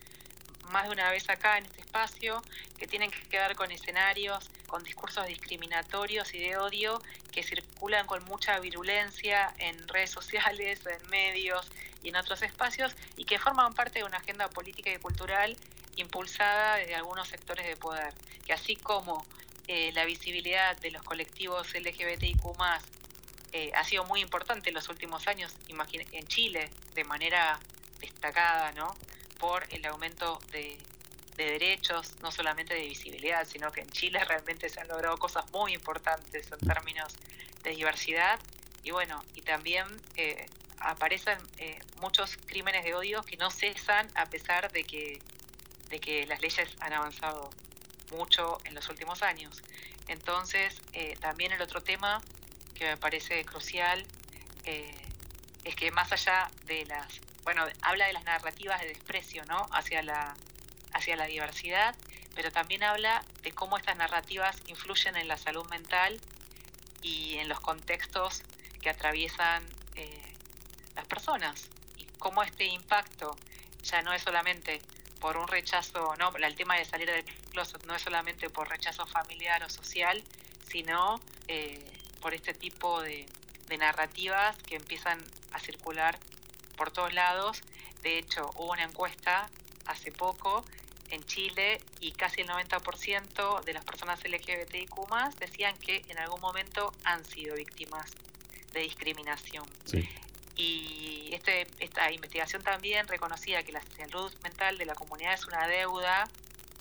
más de una vez acá en este espacio, que tienen que quedar con escenarios, con discursos discriminatorios y de odio que circulan con mucha virulencia en redes sociales, en medios y en otros espacios y que forman parte de una agenda política y cultural impulsada desde algunos sectores de poder, que así como eh, la visibilidad de los colectivos LGBTIQ eh, ha sido muy importante en los últimos años, en Chile, de manera destacada, ¿no? Por el aumento de, derechos, no solamente de visibilidad, sino que en Chile realmente se han logrado cosas muy importantes en términos de diversidad y bueno, y también eh, aparecen eh, muchos crímenes de odio que no cesan a pesar de que, de que las leyes han avanzado mucho en los últimos años. Entonces, eh, también el otro tema que me parece crucial es que más allá de las bueno, habla de las narrativas de desprecio, ¿no? Hacia la, hacia la diversidad, pero también habla de cómo estas narrativas influyen en la salud mental y en los contextos que atraviesan eh, las personas y cómo este impacto ya no es solamente por un rechazo, no, el tema de salir del closet no es solamente por rechazo familiar o social, sino eh, por este tipo de, de narrativas que empiezan a circular por todos lados. De hecho, hubo una encuesta hace poco en Chile y casi el 90% de las personas LGBTIQ decían que en algún momento han sido víctimas de discriminación. Y este, esta investigación también reconocía que la salud mental de la comunidad es una deuda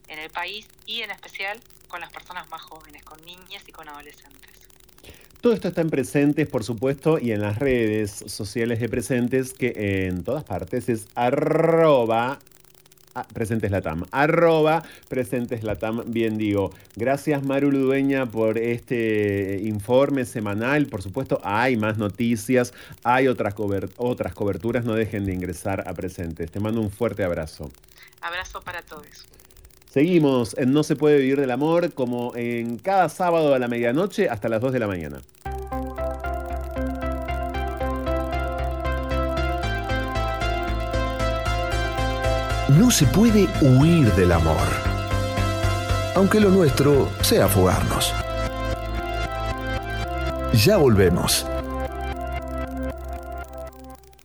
en el país y en especial con las personas más jóvenes, con niñas y con adolescentes. Todo esto está en Presentes, por supuesto, y en las redes sociales de Presentes, que en todas partes es arroba ah. Arroba Presentes bien digo. Gracias Maru Ludueña por este informe semanal. Por supuesto, hay más noticias, hay otras, otras coberturas. No dejen de ingresar a Presentes. Te mando un fuerte abrazo. Abrazo para todos. Seguimos en No se puede vivir del amor como en cada sábado a la medianoche hasta las 2 de la mañana. No se puede huir del amor, aunque lo nuestro sea fugarnos. Ya volvemos.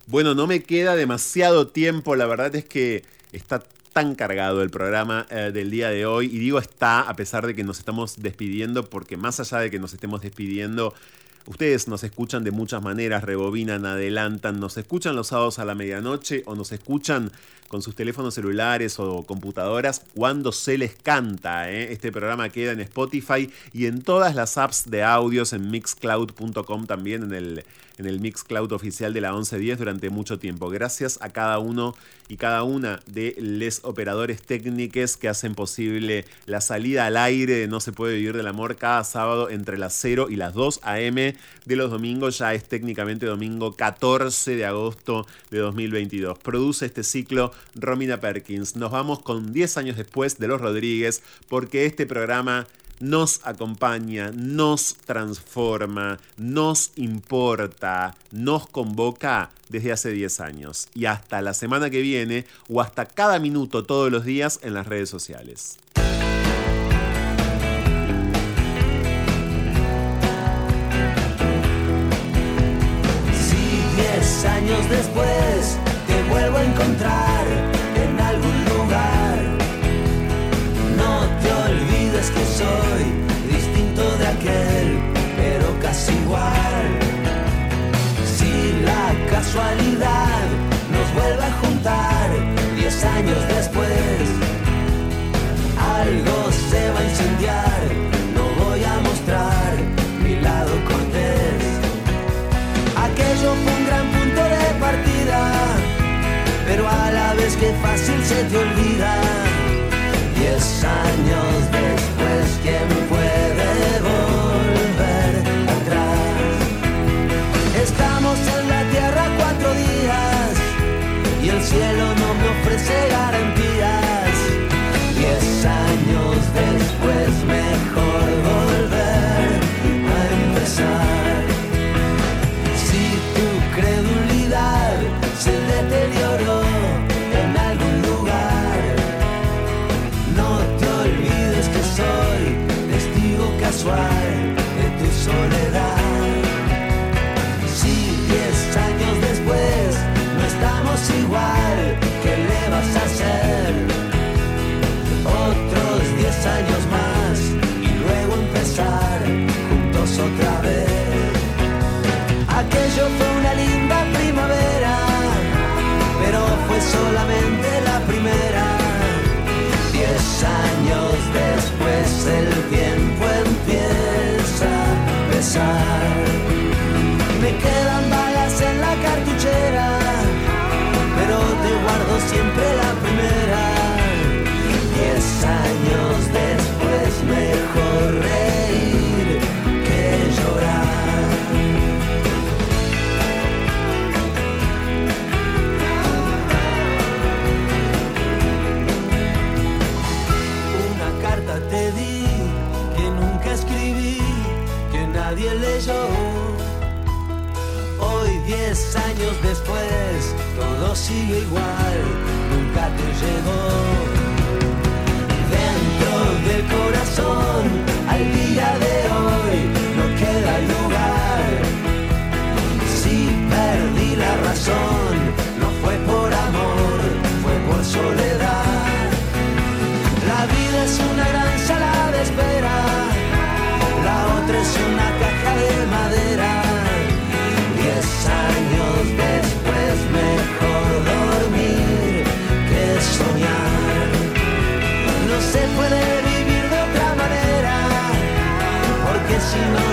Bueno, no me queda demasiado tiempo, la verdad es que está tan cargado el programa eh, del día de hoy. Y digo está a pesar de que nos estamos despidiendo, porque más allá de que nos estemos despidiendo, ustedes nos escuchan de muchas maneras, rebobinan, adelantan, nos escuchan los sábados a la medianoche o nos escuchan con sus teléfonos celulares o computadoras cuando se les canta. ¿eh? Este programa queda en Spotify y en todas las apps de audios en mixcloud.com también en el en el Mixcloud oficial de la 1110 durante mucho tiempo. Gracias a cada uno y cada una de los operadores técnicos que hacen posible la salida al aire de No se puede vivir del amor cada sábado entre las 0 y las 2 a.m. de los domingos. Ya es técnicamente domingo 14 de agosto de 2022. Produce este ciclo Romina Perkins. Nos vamos con 10 años después de Los Rodríguez porque este programa nos acompaña, nos transforma, nos importa, nos convoca desde hace 10 años y hasta la semana que viene o hasta cada minuto todos los días en las redes sociales. Si 10 años después años después, algo se va a incendiar, no voy a mostrar mi lado cortés. Aquello fue un gran punto de partida, pero a la vez que fácil se te olvida. Diez años años después, todo sigue igual, nunca te llegó. Dentro del corazón, al día de hoy, no queda lugar. Si perdí la razón, passing on.